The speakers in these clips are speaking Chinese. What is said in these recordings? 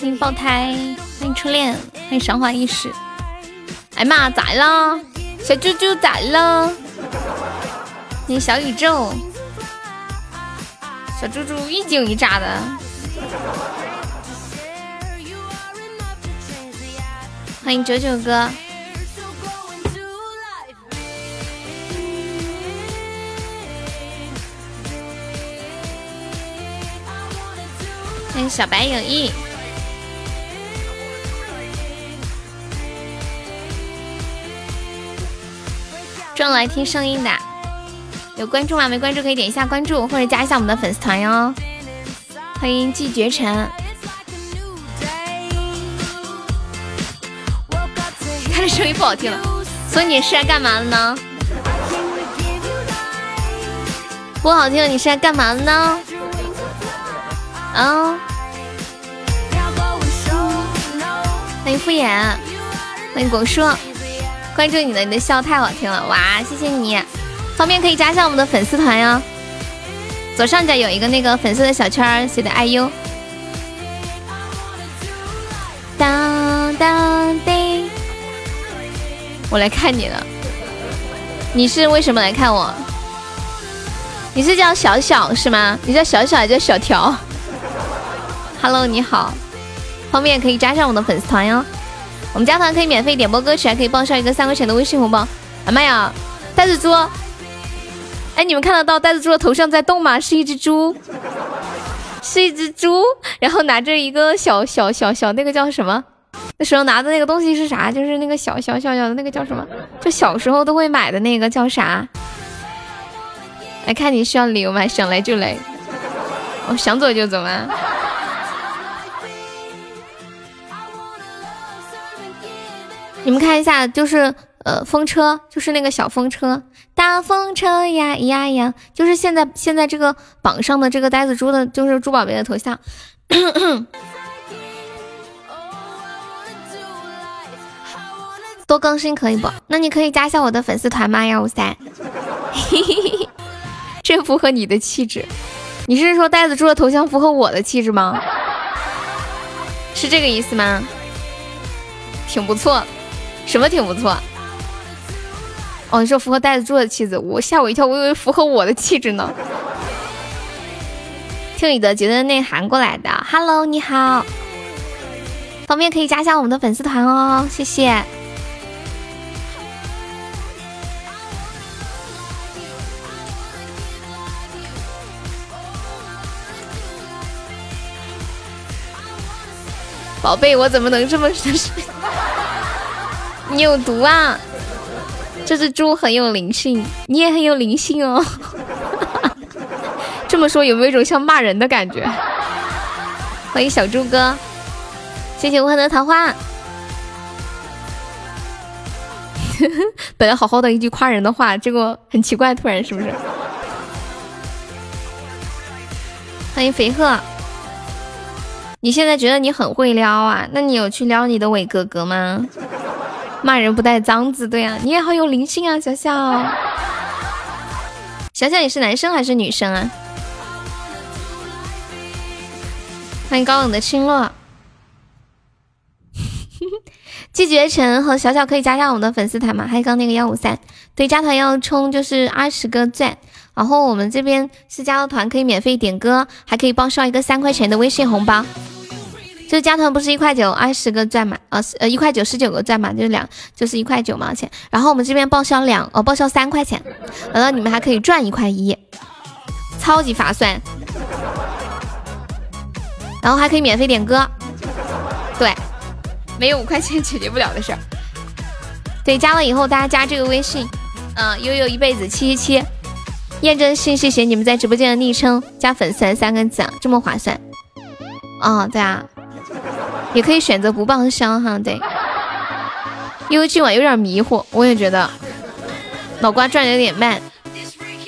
欢迎爆胎，欢迎初恋，欢迎韶华易逝。哎妈，咋了？小猪猪咋了？欢迎小宇宙，小猪猪一惊一乍的。欢迎九九哥。欢迎小白有意。正来听声音的，有关注吗？没关注可以点一下关注，或者加一下我们的粉丝团哟。欢迎季绝尘，他的声音不好听了，所以你是来干嘛的呢？不好听，你是来干嘛的呢？啊！欢迎敷衍，欢迎果树。关注你的，你的笑太好听了，哇，谢谢你！方便可以加上我们的粉丝团哟，左上角有一个那个粉色的小圈，写的 IU。当当叮，我来看你了，你是为什么来看我？你是叫小小是吗？你叫小小还叫小条？Hello，你好，方便可以加上我们的粉丝团哟。我们加团可以免费点播歌曲，还可以报销一个三块钱的微信红包。哎妈呀，呆子猪！哎，你们看得到呆子猪的头像在动吗？是一只猪，是一只猪，然后拿着一个小小小小那个叫什么？那时候拿的那个东西是啥？就是那个小小小小的那个叫什么？就小时候都会买的那个叫啥？来看你需要礼物吗？想来就来，我想走就走吗？你们看一下，就是呃，风车，就是那个小风车，大风车呀呀呀，就是现在现在这个榜上的这个呆子猪的，就是猪宝贝的头像。多更新可以不？那你可以加一下我的粉丝团吗？幺五三，这符合你的气质。你是说呆子猪的头像符合我的气质吗？是这个意思吗？挺不错。什么挺不错？哦，你说符合呆子猪的气质，我吓我一跳，我以为符合我的气质呢。听你的觉得内涵过来的，Hello，你好，方便可以加下我们的粉丝团哦，谢谢。宝贝，我怎么能这么？你有毒啊！这只猪很有灵性，你也很有灵性哦。这么说有没有一种像骂人的感觉？欢迎小猪哥，谢谢无痕的桃花。本来好好的一句夸人的话，结果很奇怪，突然是不是？欢迎肥鹤，你现在觉得你很会撩啊？那你有去撩你的伟哥哥吗？骂人不带脏字，对呀，你也好有灵性啊，小小。小小，你是男生还是女生啊？欢迎高冷的青落。季绝尘和小小可以加上我们的粉丝团吗？还有刚那个幺五三，对，加团要充就是二十个钻，然后我们这边是加了团可以免费点歌，还可以报销一个三块钱的微信红包。就加团不是一块九二十个钻嘛？呃呃一块九十九个钻嘛，就是两就是一块九毛钱。然后我们这边报销两呃报销三块钱，完了你们还可以赚一块一，超级划算。然后还可以免费点歌，对，没有五块钱解决不了的事儿。对，加了以后大家加这个微信，嗯，悠悠一辈子七七七，验证信息写你们在直播间的昵称加粉丝三个字，这么划算。哦，对啊。也可以选择不报销哈，对，因为今晚有点迷糊，我也觉得脑瓜转的有点慢，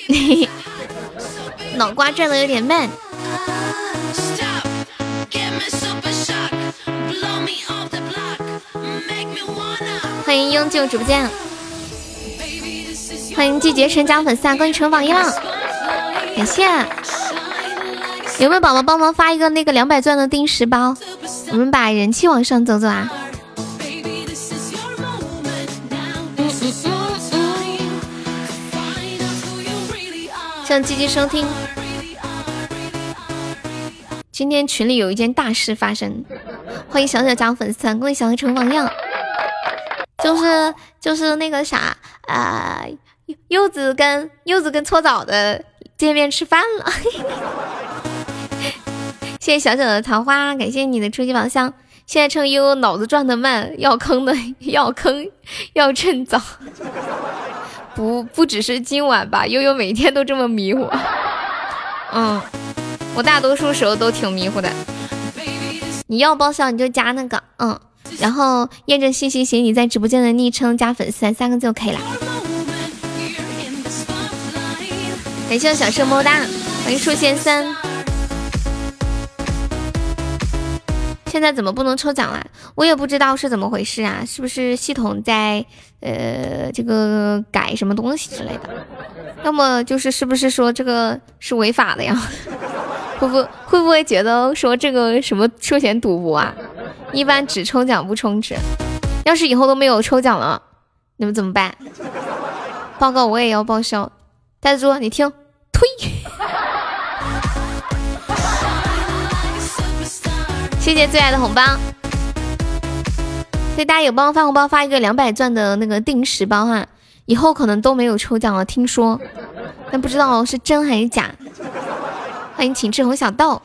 脑瓜转的有点慢。欢迎英旧直播间，欢迎季节成加粉丝啊，恭喜成榜一了，感谢。有没有宝宝帮忙发一个那个两百钻的定时包？我们把人气往上走走啊！向积极收听。今天群里有一件大事发生，欢迎小小加粉丝团，恭喜小小成榜样。就是就是那个啥啊，柚子跟柚子跟搓澡的见面吃饭了。谢谢小小的桃花，感谢你的初级宝箱。现在趁悠悠脑子转的慢，要坑的 要坑，要趁早。不不只是今晚吧，悠悠每天都这么迷糊。嗯，我大多数时候都挺迷糊的。你要报销你就加那个，嗯，然后验证信息写你在直播间的昵称加粉丝三个字就可以了。感谢我小圣么哒，欢迎树先生。现在怎么不能抽奖了？我也不知道是怎么回事啊！是不是系统在呃这个改什么东西之类的？要么就是是不是说这个是违法的呀？会不会不会觉得说这个什么涉嫌赌博啊？一般只抽奖不充值。要是以后都没有抽奖了，你们怎么办？报告我也要报销。呆猪，你听，推。谢谢最爱的红包，对大家有帮我发红包，发一个两百钻的那个定时包哈，以后可能都没有抽奖了，听说，但不知道是真还是假。欢迎请吃红小豆，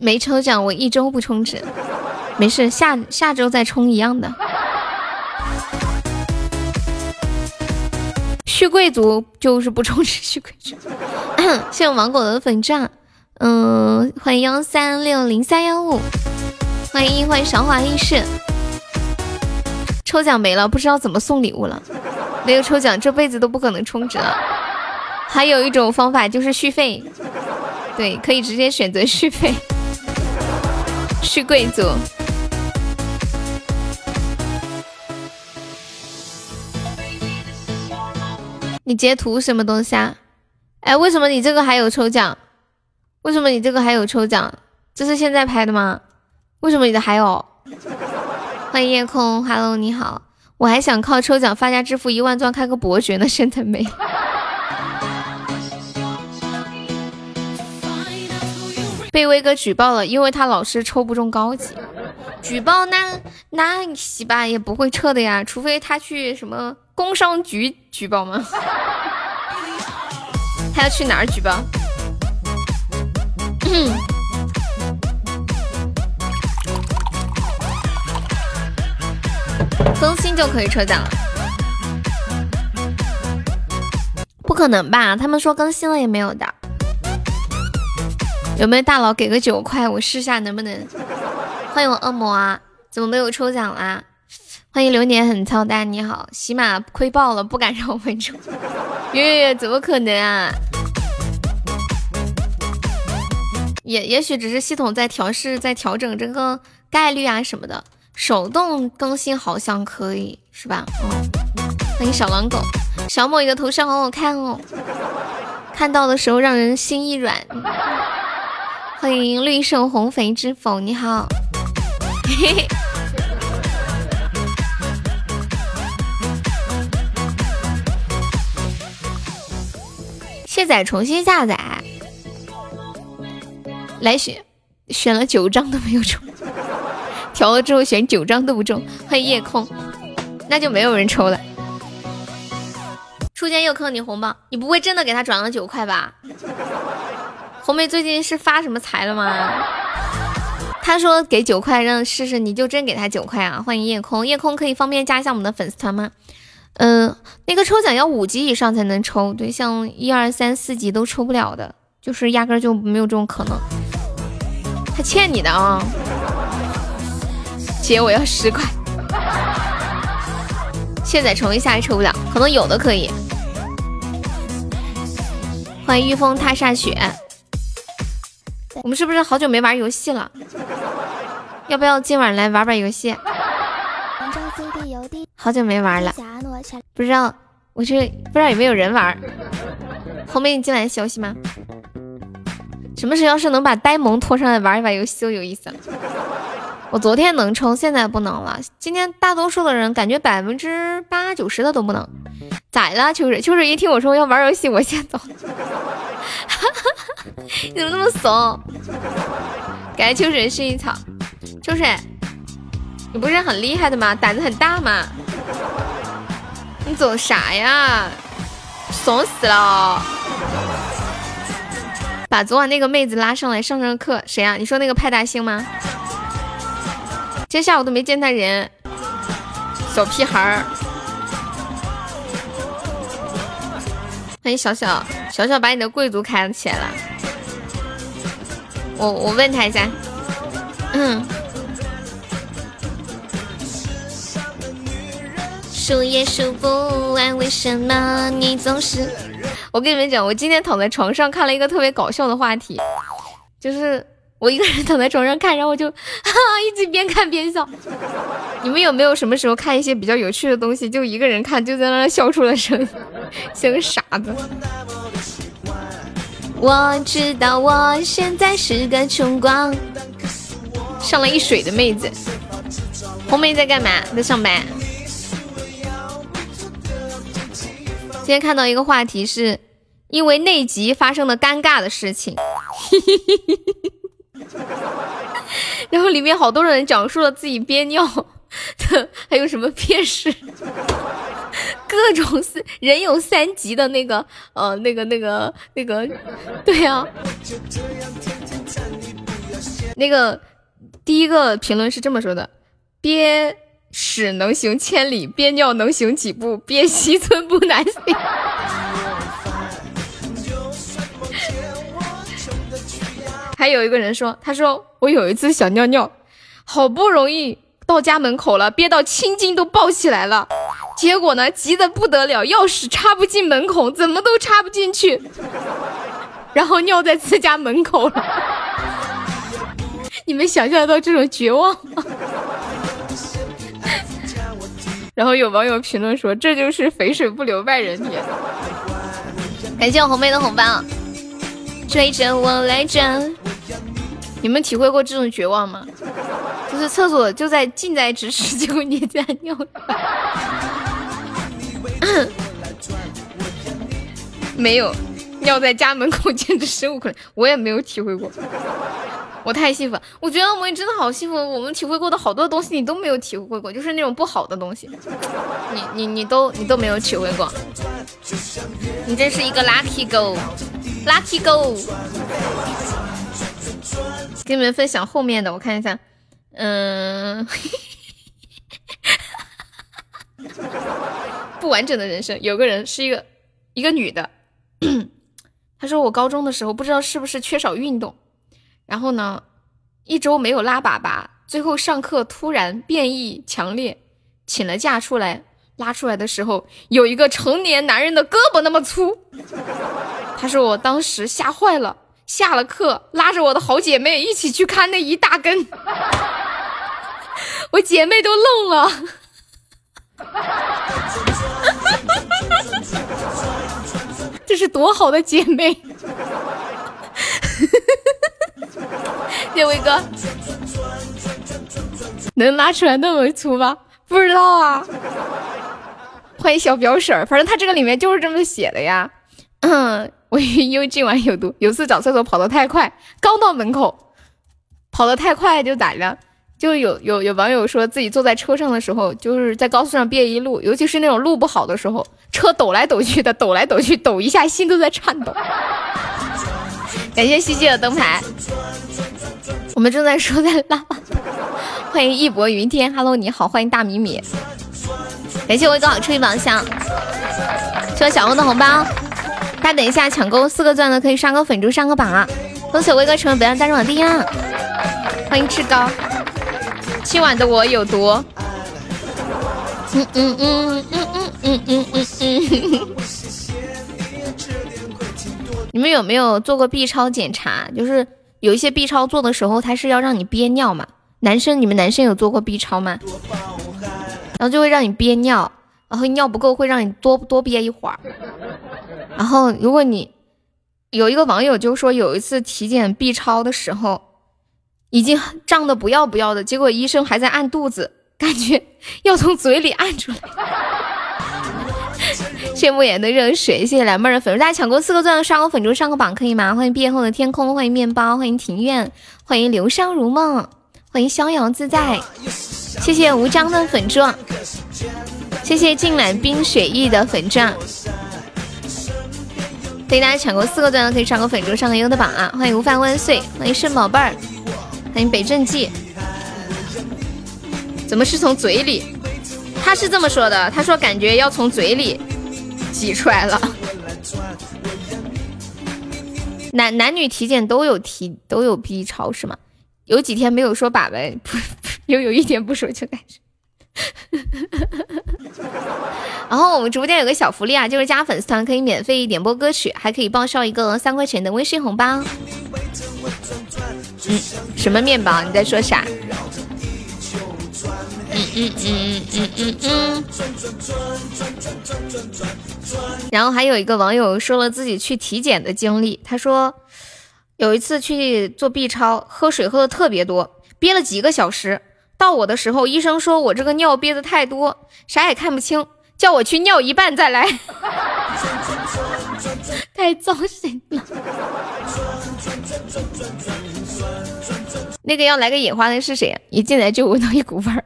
没抽奖我一周不充值，没事，下下周再充一样的。续贵族就是不充值，续贵族。谢谢芒果的粉钻，嗯，欢迎幺三六零三幺五，欢迎欢迎韶华易逝。抽奖没了，不知道怎么送礼物了。没有抽奖，这辈子都不可能充值了。还有一种方法就是续费，对，可以直接选择续费。续贵族。你截图什么东西啊？哎，为什么你这个还有抽奖？为什么你这个还有抽奖？这是现在拍的吗？为什么你的还有？欢迎夜空，Hello，你好。我还想靠抽奖发家致富一万钻开个伯爵呢，现在没。被威哥举报了，因为他老是抽不中高级。举报那那洗吧也不会撤的呀，除非他去什么。工商局举报吗？他要去哪儿举报？更新就可以抽奖了？不可能吧？他们说更新了也没有的。有没有大佬给个九块，我试下能不能？欢迎我恶魔啊！怎么没有抽奖啦？欢迎流年很操蛋，你好，喜马亏爆了，不敢让我们抽。月月怎么可能啊？也也许只是系统在调试，在调整这个概率啊什么的。手动更新好像可以，是吧？嗯。欢迎小狼狗，小某一个头像好好看哦，看到的时候让人心一软。欢迎绿瘦红肥知否，你好。卸载重新下载，来选选了九张都没有中，调了之后选九张都不中。欢迎夜空，那就没有人抽了。初见又坑你红包，你不会真的给他转了九块吧？红梅最近是发什么财了吗？他说给九块让试试，你就真给他九块啊？欢迎夜空，夜空可以方便加一下我们的粉丝团吗？嗯，那个抽奖要五级以上才能抽，对，像一二三四级都抽不了的，就是压根就没有这种可能。他欠你的啊，姐，我要十块。卸载重一下也抽不了，可能有的可以。欢迎御风踏煞雪，我们是不是好久没玩游戏了？要不要今晚来玩玩游戏？好久没玩了，不知道我这不知道有没有人玩。红梅你进来消息吗？什么时候要是能把呆萌拖上来玩一把游戏，就有意思了。我昨天能充，现在不能了。今天大多数的人感觉百分之八九十的都不能。咋了，秋水？秋水一听我说要玩游戏，我先走。哈哈你 怎么那么怂？感谢秋水薰衣草。秋水，你不是很厉害的吗？胆子很大吗？你走啥呀？怂死了！把昨晚那个妹子拉上来上上课。谁呀？你说那个派大星吗？今天下午都没见他人，小屁孩儿。欢迎小小小小把你的贵族开起来了。我我问他一下，嗯。数也数不完，为什么你总是？我跟你们讲，我今天躺在床上看了一个特别搞笑的话题，就是我一个人躺在床上看，然后我就哈哈一直边看边笑。你们有没有什么时候看一些比较有趣的东西，就一个人看，就在那笑出了声，像个傻子？我知道我现在是个穷光，上了一水的妹子。红梅在干嘛？在上班。今天看到一个话题，是因为内急发生了尴尬的事情，然后里面好多人讲述了自己憋尿的，还有什么憋屎，各种是人有三急的那个，呃，那个那个那个，对呀，那个第一个评论是这么说的：憋。屎能行千里，憋尿能行几步？憋西村不难行。还有一个人说，他说我有一次想尿尿，好不容易到家门口了，憋到青筋都爆起来了，结果呢，急得不得了，钥匙插不进门孔，怎么都插不进去，然后尿在自家门口了。你们想象到这种绝望吗？然后有网友评论说：“这就是肥水不流外人田。”感谢我红梅的红包，追着我来着。你们体会过这种绝望吗？就是厕所就在近在咫尺，结果你在尿。没有，尿在家门口简直生无可恋。我也没有体会过。我太幸福了，我觉得我们真的好幸福。我们体会过的好多东西，你都没有体会过，就是那种不好的东西，你你你都你都没有体会过。你真是一个 lucky girl，lucky girl。给你们分享后面的，我看一下，嗯，不完整的人生。有个人是一个一个女的，她说我高中的时候不知道是不是缺少运动。然后呢，一周没有拉粑粑，最后上课突然变异强烈，请了假出来，拉出来的时候有一个成年男人的胳膊那么粗。他说我当时吓坏了，下了课拉着我的好姐妹一起去看那一大根，我姐妹都愣了，这是多好的姐妹。谢威哥，能拉出来那么粗吗？不知道啊。欢迎小表婶，反正他这个里面就是这么写的呀。嗯，我 因为今晚有毒，有次找厕所跑得太快，刚到门口，跑得太快就咋了？就有有有网友说自己坐在车上的时候，就是在高速上憋一路，尤其是那种路不好的时候，车抖来抖去的，抖来抖去，抖一下心都在颤抖。感谢西西的灯牌，我们正在说在拉，欢迎义薄云天，Hello 你好，欢迎大米米，感谢我哥出一宝箱，谢谢小红的红包，大家等一下抢够四个钻的可以刷个粉猪上个榜啊，恭喜威哥成为本场大众榜第一，欢迎志高，今晚的我有毒，你们有没有做过 B 超检查？就是有一些 B 超做的时候，它是要让你憋尿嘛。男生，你们男生有做过 B 超吗？然后就会让你憋尿，然后尿不够会让你多多憋一会儿。然后如果你有一个网友就说有一次体检 B 超的时候，已经胀的不要不要的，结果医生还在按肚子，感觉要从嘴里按出来。谢慕言的热水，谢谢蓝妹的粉，大家抢够四个钻，刷个粉猪上个榜可以吗？欢迎毕业后的天空，欢迎面包，欢迎庭院，欢迎流沙如梦，欢迎逍遥自在，谢谢无章的粉钻，谢谢静揽冰雪翼的粉钻。欢迎大家抢过四个钻的可以上个粉猪上个优的榜啊！欢迎无饭万岁，欢迎圣宝贝儿，欢迎北正记。怎么是从嘴里？他是这么说的，他说感觉要从嘴里挤出来了。男男女体检都有体都有 B 超是吗？有几天没有说粑粑，又有一点不说就感觉。然后我们直播间有个小福利啊，就是加粉丝团可以免费点播歌曲，还可以报销一个三块钱的微信红包。嗯，什么面包？你在说啥？嗯嗯嗯嗯嗯嗯。然后还有一个网友说了自己去体检的经历，他说有一次去做 B 超，喝水喝的特别多，憋了几个小时。到我的时候，医生说我这个尿憋的太多，啥也看不清，叫我去尿一半再来。太糟心了。那个要来个野花的是谁？一进来就闻到一股味儿。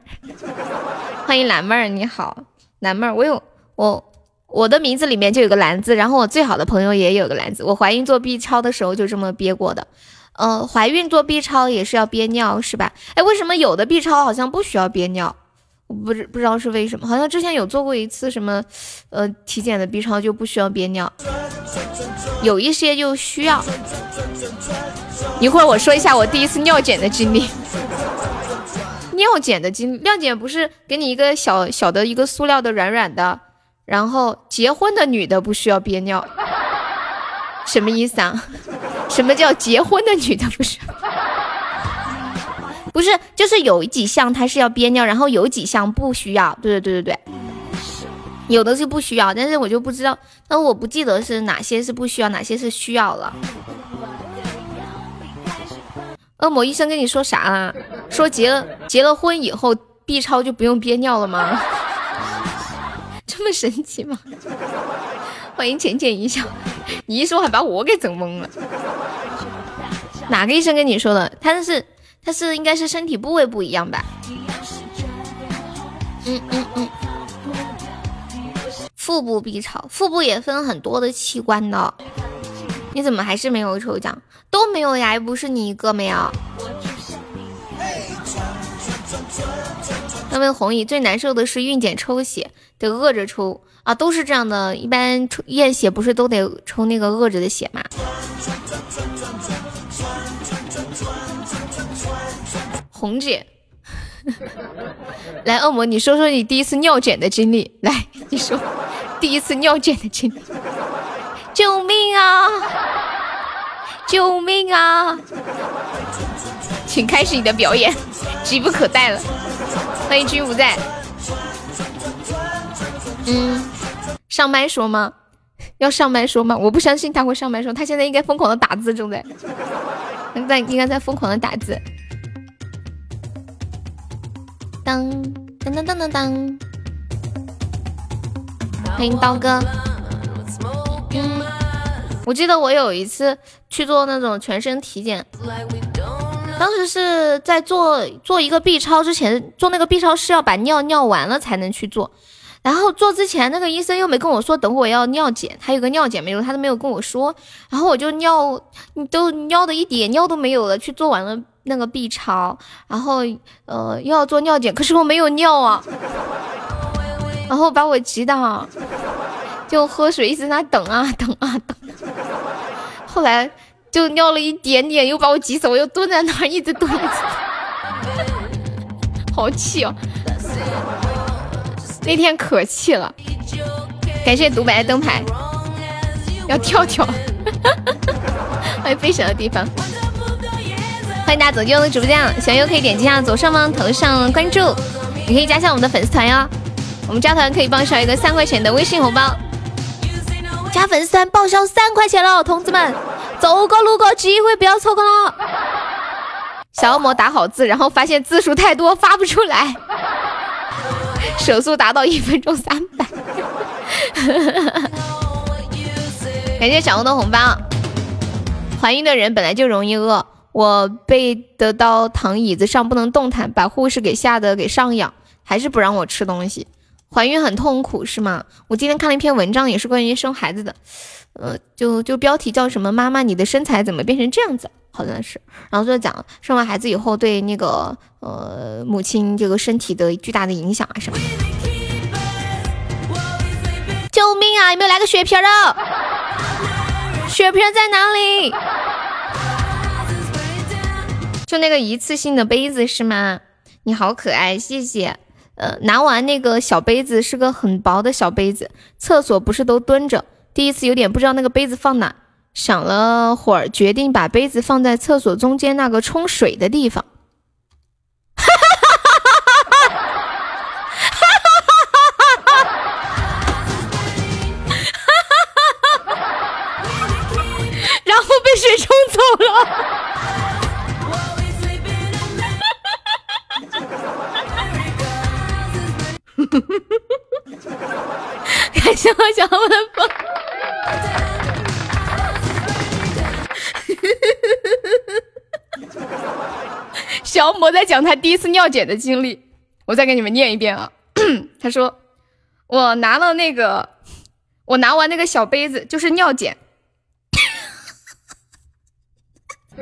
欢迎蓝妹儿，你好，蓝妹儿，我有我我的名字里面就有个蓝字，然后我最好的朋友也有个蓝字。我怀孕做 B 超的时候就这么憋过的。呃，怀孕做 B 超也是要憋尿是吧？哎，为什么有的 B 超好像不需要憋尿？我不知不知道是为什么，好像之前有做过一次什么，呃，体检的 B 超就不需要憋尿，有一些就需要。一会儿我说一下我第一次尿检的经历。尿检的经历尿检不是给你一个小小的一个塑料的软软的，然后结婚的女的不需要憋尿，什么意思啊？什么叫结婚的女的不是？不是，就是有几项它是要憋尿，然后有几项不需要。对对对对对，有的是不需要，但是我就不知道，那我不记得是哪些是不需要，哪些是需要了。恶魔医生跟你说啥啊？说结了结了婚以后 B 超就不用憋尿了吗？这么神奇吗？欢迎浅浅一笑，你一说还把我给整懵了。哪个医生跟你说的？他是他是应该是身体部位不一样吧？嗯嗯嗯。腹部 B 超，腹部也分很多的器官的。你怎么还是没有抽奖？都没有呀，又不是你一个没有。那问红姨最难受的是孕检抽血，得饿着抽。啊，都是这样的，一般抽验血不是都得抽那个饿着的血吗？红姐，来恶魔，你说说你第一次尿检的经历。来，你说第一次尿检的经历。救命啊！救命啊！请开始你的表演，急不可待了。欢迎君不在。嗯。上麦说吗？要上麦说吗？我不相信他会上麦说，他现在应该疯狂的打字，正在，在应该在疯狂的打字。当当当当当当，欢迎刀哥。嗯，我记得我有一次去做那种全身体检，当时是在做做一个 B 超之前，做那个 B 超是要把尿尿完了才能去做。然后做之前，那个医生又没跟我说，等会要尿检，他有个尿检没有，他都没有跟我说。然后我就尿，都尿的一点尿都没有了，去做完了那个 B 超，然后呃又要做尿检，可是我没有尿啊，然后把我急的，就喝水一直在那等啊等啊等，后来就尿了一点点，又把我急死，我又蹲在那儿一直蹲，好气哦。那天可气了，感谢独白的灯牌，要跳跳，欢迎飞翔的地方，欢迎大家走进我的直播间，喜欢可以点击一下左上方头像关注，也可以加下我们的粉丝团哟。我们加团可以报销一个三块钱的微信红包，加粉丝团报销三块钱了，同志们，走过路过机会不要错过了。小恶魔打好字，然后发现字数太多发不出来，手速达到一分钟三百。感谢小红的红包。怀孕的人本来就容易饿，我背得到躺椅子上不能动弹，把护士给吓得给上仰，还是不让我吃东西。怀孕很痛苦是吗？我今天看了一篇文章，也是关于生孩子的，呃，就就标题叫什么“妈妈，你的身材怎么变成这样子”，好像是，然后就讲生完孩子以后对那个呃母亲这个身体的巨大的影响啊什么。救命啊！有没有来个血瓶的？血瓶在哪里？就那个一次性的杯子是吗？你好可爱，谢谢。呃，拿完那个小杯子是个很薄的小杯子，厕所不是都蹲着？第一次有点不知道那个杯子放哪，想了会儿，决定把杯子放在厕所中间那个冲水的地方。然后被水冲走了，感谢我小文风。小魔在讲他第一次尿检的经历，我再给你们念一遍啊。他说：“我拿了那个，我拿完那个小杯子，就是尿检。”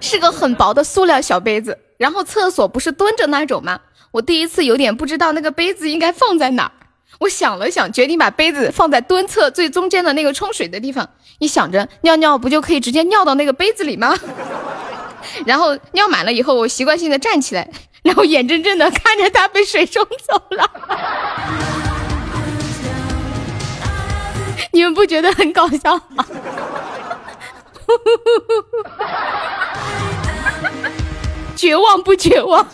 是个很薄的塑料小杯子，然后厕所不是蹲着那种吗？我第一次有点不知道那个杯子应该放在哪儿。我想了想，决定把杯子放在蹲厕最中间的那个冲水的地方。一想着尿尿不就可以直接尿到那个杯子里吗？然后尿满了以后，我习惯性的站起来，然后眼睁睁的看着它被水冲走了。你们不觉得很搞笑吗？绝望不绝望？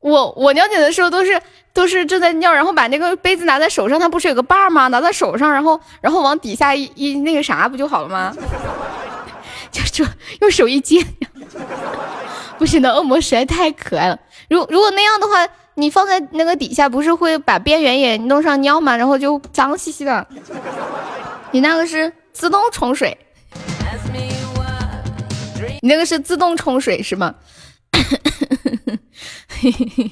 我我尿检的时候都是都是正在尿，然后把那个杯子拿在手上，它不是有个把儿吗？拿在手上，然后然后往底下一一那个啥不就好了吗？就就用手一接，不行的，恶魔实在太可爱了。如如果那样的话，你放在那个底下，不是会把边缘也弄上尿吗？然后就脏兮兮的。你那个是自动冲水，你那个是自动冲水是吗？嘿嘿嘿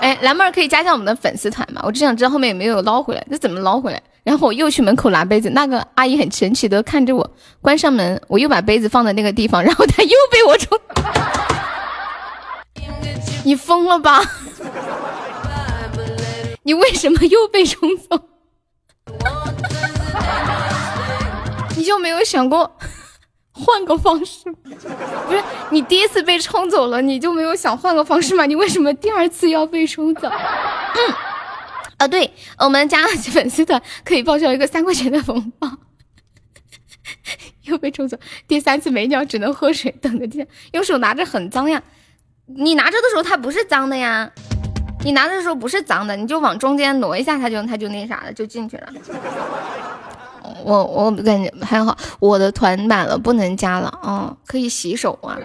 哎，蓝妹儿可以加下我们的粉丝团吗？我只想知道后面有没有捞回来，这怎么捞回来？然后我又去门口拿杯子，那个阿姨很神奇的看着我，关上门，我又把杯子放在那个地方，然后她又被我冲。你疯了吧？你为什么又被冲走？你就没有想过换个方式？不是你第一次被冲走了，你就没有想换个方式吗？你为什么第二次要被冲走？嗯，啊，对，我们加粉丝团可以报销一个三块钱的红包。又被冲走，第三次没尿，只能喝水，等着天。用手拿着很脏呀，你拿着的时候它不是脏的呀，你拿着的时候不是脏的，你就往中间挪一下，它就它就那啥了，就进去了。我我感觉还好，我的团满了不能加了啊，可以洗手啊。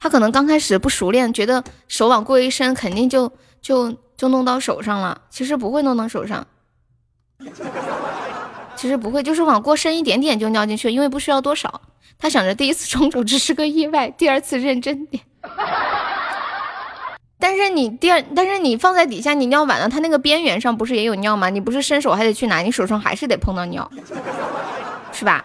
他可能刚开始不熟练，觉得手往过一伸，肯定就就就弄到手上了。其实不会弄到手上，其实不会，就是往过伸一点点就尿进去，因为不需要多少。他想着第一次 冲走只是个意外，第二次认真点。但是你第二，但是你放在底下，你尿完了，它那个边缘上不是也有尿吗？你不是伸手还得去拿，你手上还是得碰到尿，是吧？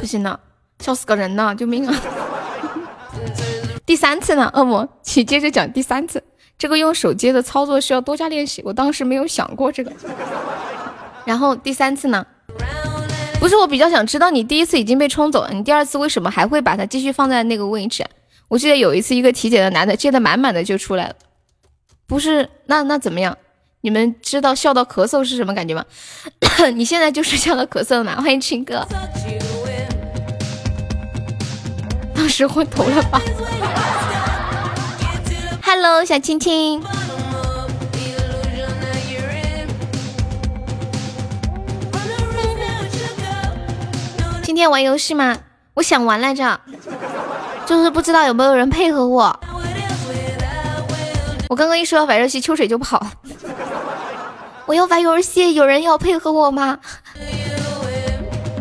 不行了，笑死个人了，救命啊！第三次呢，恶魔，请接着讲第三次。这个用手接的操作需要多加练习，我当时没有想过这个。然后第三次呢？不是我比较想知道，你第一次已经被冲走了，你第二次为什么还会把它继续放在那个位置？我记得有一次，一个体检的男的接的满满的就出来了，不是？那那怎么样？你们知道笑到咳嗽是什么感觉吗？你现在就是笑到咳嗽了吗？欢迎青哥，当时昏头了吧？Hello，小青青。今天玩游戏吗？我想玩来着，就是不知道有没有人配合我。我刚刚一说要玩游戏，秋水就跑了。我要玩游戏，有人要配合我吗？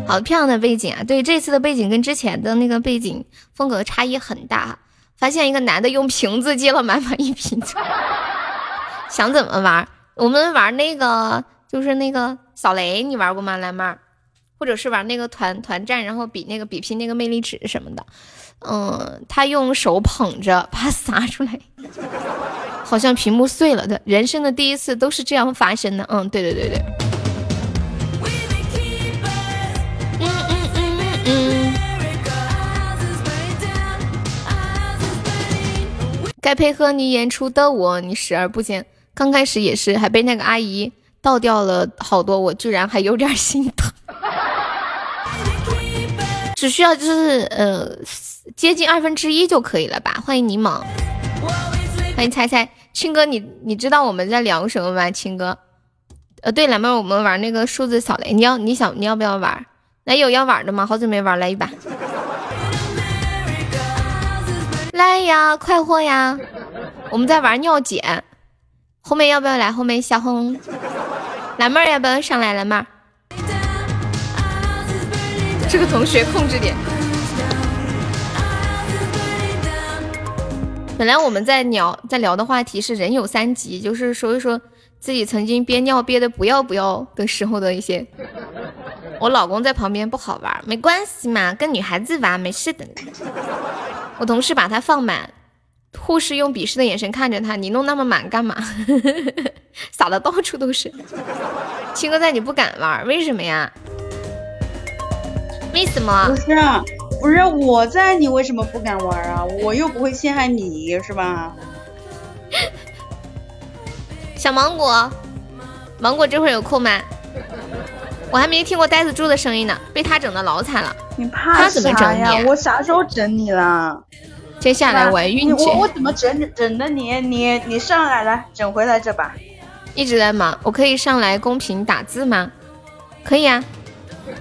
好漂亮的背景啊！对，这次的背景跟之前的那个背景风格差异很大。发现一个男的用瓶子接了满满一瓶子，想怎么玩？我们玩那个，就是那个扫雷，你玩过吗，蓝妹儿？或者是玩那个团团战，然后比那个比拼那个魅力值什么的，嗯，他用手捧着，怕洒出来，好像屏幕碎了的。人生的第一次都是这样发生的，嗯，对对对对。嗯嗯嗯嗯。该配合你演出的我，你视而不见。刚开始也是，还被那个阿姨倒掉了好多，我居然还有点心疼。只需要就是呃接近二分之一就可以了吧？欢迎柠檬，欢迎猜猜青哥，你你知道我们在聊什么吗？青哥，呃对了，妹我们玩那个数字扫雷，你要你想你要不要玩？来有要玩的吗？好久没玩，来一把，来呀，快活呀！我们在玩尿检，后面要不要来？后面小红，蓝妹要不要上来？蓝妹。这个同学控制点。本来我们在聊在聊的话题是人有三急，就是说一说自己曾经憋尿憋的不要不要的时候的一些。我老公在旁边不好玩，没关系嘛，跟女孩子玩没事的。我同事把他放满，护士用鄙视的眼神看着他，你弄那么满干嘛？洒的到处都是。青哥在你不敢玩，为什么呀？为什么？不是，不是我在，你为什么不敢玩啊？我又不会陷害你，是吧？小芒果，芒果这会儿有空吗？我还没听过呆子猪的声音呢，被他整的老惨了。你怕啥呀？我啥时候整你了？接下来玩运气。我我怎么整整的你？你你上来来整回来这把。一直在忙，我可以上来公屏打字吗？可以啊。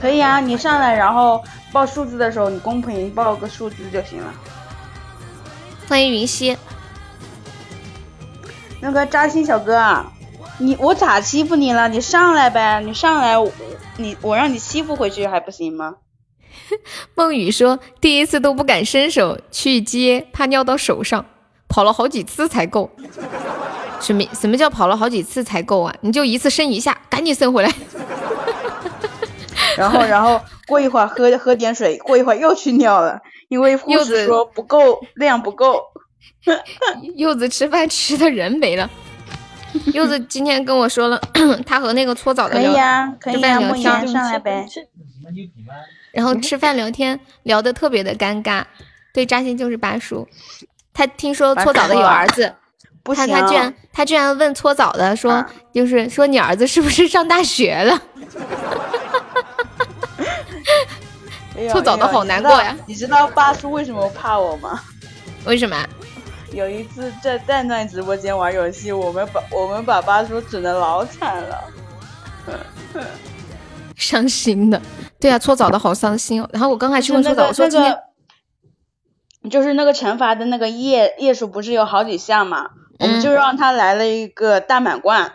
可以啊，你上来然后报数字的时候，你公屏报个数字就行了。欢迎云溪。那个扎心小哥，你我咋欺负你了？你上来呗，你上来，你我让你欺负回去还不行吗？梦雨说第一次都不敢伸手去接，怕尿到手上，跑了好几次才够。什么什么叫跑了好几次才够啊？你就一次伸一下，赶紧伸回来。然后，然后过一会儿喝喝点水，过一会儿又去尿了，因为护士说不够量不够。柚子吃饭吃的人没了。柚子今天跟我说了，他和那个搓澡的可以呀，可以呀，梦妍上来呗。然后吃饭聊天聊的特别的尴尬，对扎心就是八叔。他听说搓澡的有儿子，他他居然他居然问搓澡的说，就是说你儿子是不是上大学了？搓澡的好难过呀！你知道八叔为什么怕我吗？为什么？有一次在蛋蛋直播间玩游戏，我们把我们把八叔整的老惨了，伤心的。对啊，搓澡的好伤心哦。然后我刚才去问搓澡，我说今天就是那个惩罚的那个页页数不是有好几项嘛？我们就让他来了一个大满贯，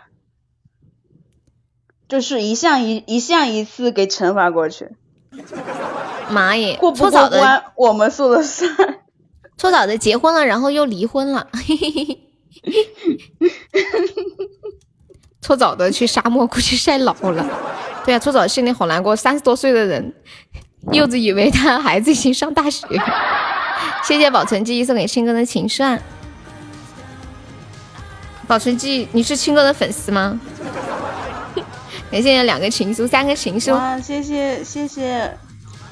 就是一项一一项一次给惩罚过去。妈耶！过不过关我们说了算。搓澡的结婚了，然后又离婚了。搓澡的去沙漠估计晒老了。对啊，搓澡心里好难过。三十多岁的人，柚子以为他孩子已经上大学。谢谢保存记忆送给青哥的情书。保存记忆，你是青哥的粉丝吗？感谢两个情书，三个情书。哇，谢谢谢谢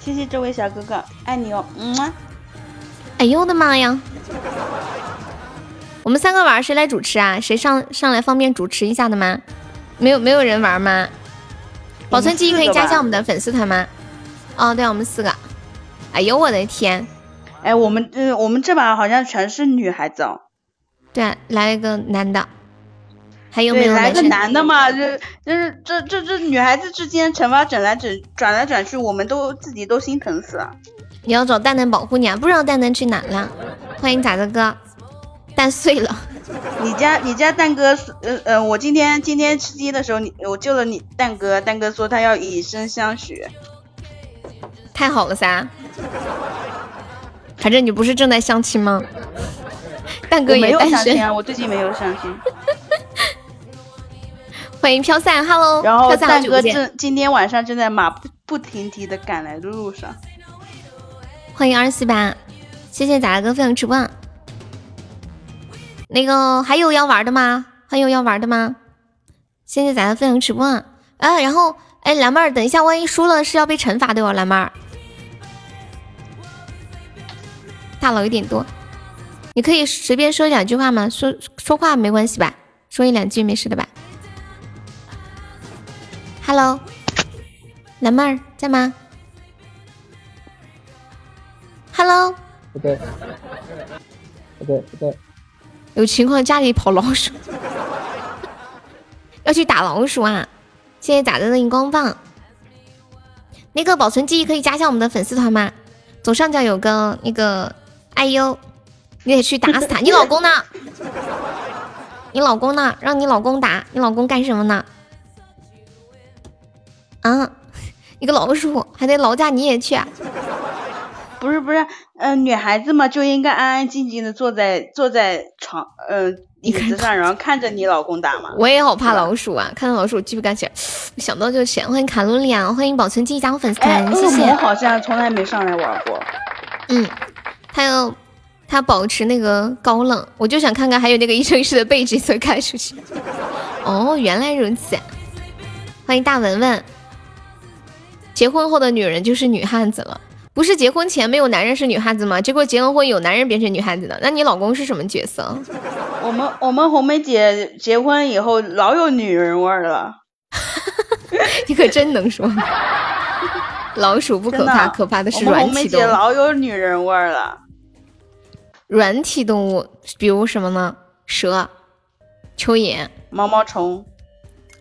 谢谢这位小哥哥，爱你哦，嗯啊。哎呦我的妈呀！我们三个玩，谁来主持啊？谁上上来方便主持一下的吗？没有没有人玩吗？保存记忆可以加一下我们的粉丝团吗？哦，对，我们四个。哎呦我的天！哎，我们嗯，我们这把好像全是女孩子哦。对，来一个男的，还有没有来个男的嘛？这就是这这这女孩子之间惩罚整来整转来转去，我们都自己都心疼死了。你要找蛋蛋保护你啊！不知道蛋蛋去哪了？欢迎咋子哥，蛋碎了。你家你家蛋哥呃呃，我今天今天吃鸡的时候，你我救了你蛋哥，蛋哥说他要以身相许，太好了噻。反正你不是正在相亲吗？蛋哥也单身啊，我最近没有相亲。欢迎飘散，Hello。然后蛋哥正今天晚上正在马不不停蹄的赶来的路上。欢迎二四八，谢谢仔哥分享直播。那个还有要玩的吗？还有要玩的吗？谢谢仔哥分享直播。啊，然后哎，蓝妹儿，等一下，万一输了是要被惩罚的哦，蓝妹儿。大佬有点多。你可以随便说两句话吗？说说话没关系吧？说一两句没事的吧？Hello，蓝妹儿在吗？Hello，不对，不对，不对，有情况家里跑老鼠，要去打老鼠啊！谢谢打的的荧光棒。那个保存记忆可以加一下我们的粉丝团吗？左上角有个那个哎呦。你得去打死他！你老公呢？你老公呢？让你老公打，你老公干什么呢？啊，一个老鼠还得劳驾你也去啊？不 是不是，嗯，女孩子嘛就应该安安静静的坐在坐在床，嗯，椅子上，然后看着你老公打嘛。我也好怕老鼠啊，看到老鼠鸡皮疙瘩，想到就咸。欢迎卡路里啊，欢迎保存记忆加入粉丝团，谢谢。我好像从来没上来玩过。嗯，他要。他保持那个高冷，我就想看看还有那个一生一世的背景，所以开出去。哦，原来如此，欢迎大文文。结婚后的女人就是女汉子了，不是结婚前没有男人是女汉子吗？结果结了婚有男人变成女汉子了，那你老公是什么角色？我们我们红梅姐结婚以后老有女人味了，你可真能说。老鼠不可怕，可怕的是软体红梅姐老有女人味了。软体动物，比如什么呢？蛇、蚯蚓、毛毛虫，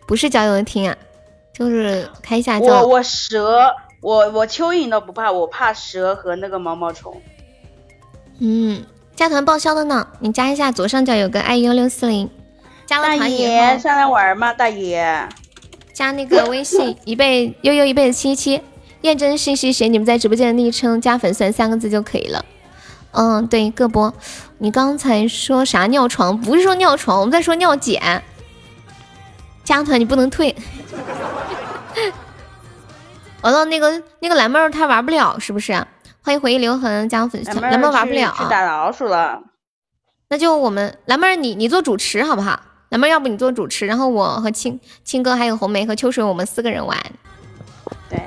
不是交友厅啊，就是开一下。我我蛇，我我蚯蚓都不怕，我怕蛇和那个毛毛虫。嗯，加团报销的呢，你加一下，左上角有个 i 幺六四零，加了团以后上来玩吗？大爷，加那个微信 一倍悠悠一倍七七，验证信息写你们在直播间的昵称加粉丝三个字就可以了。嗯，对，各波，你刚才说啥尿床？不是说尿床，我们在说尿检。加团你不能退。完了，那个那个蓝妹儿她玩不了，是不是？欢迎回忆留痕加粉丝，蓝妹儿玩不了，去打老鼠了。那就我们蓝妹儿，你你做主持好不好？蓝妹儿，要不你做主持，然后我和青青哥还有红梅和秋水，我们四个人玩。对。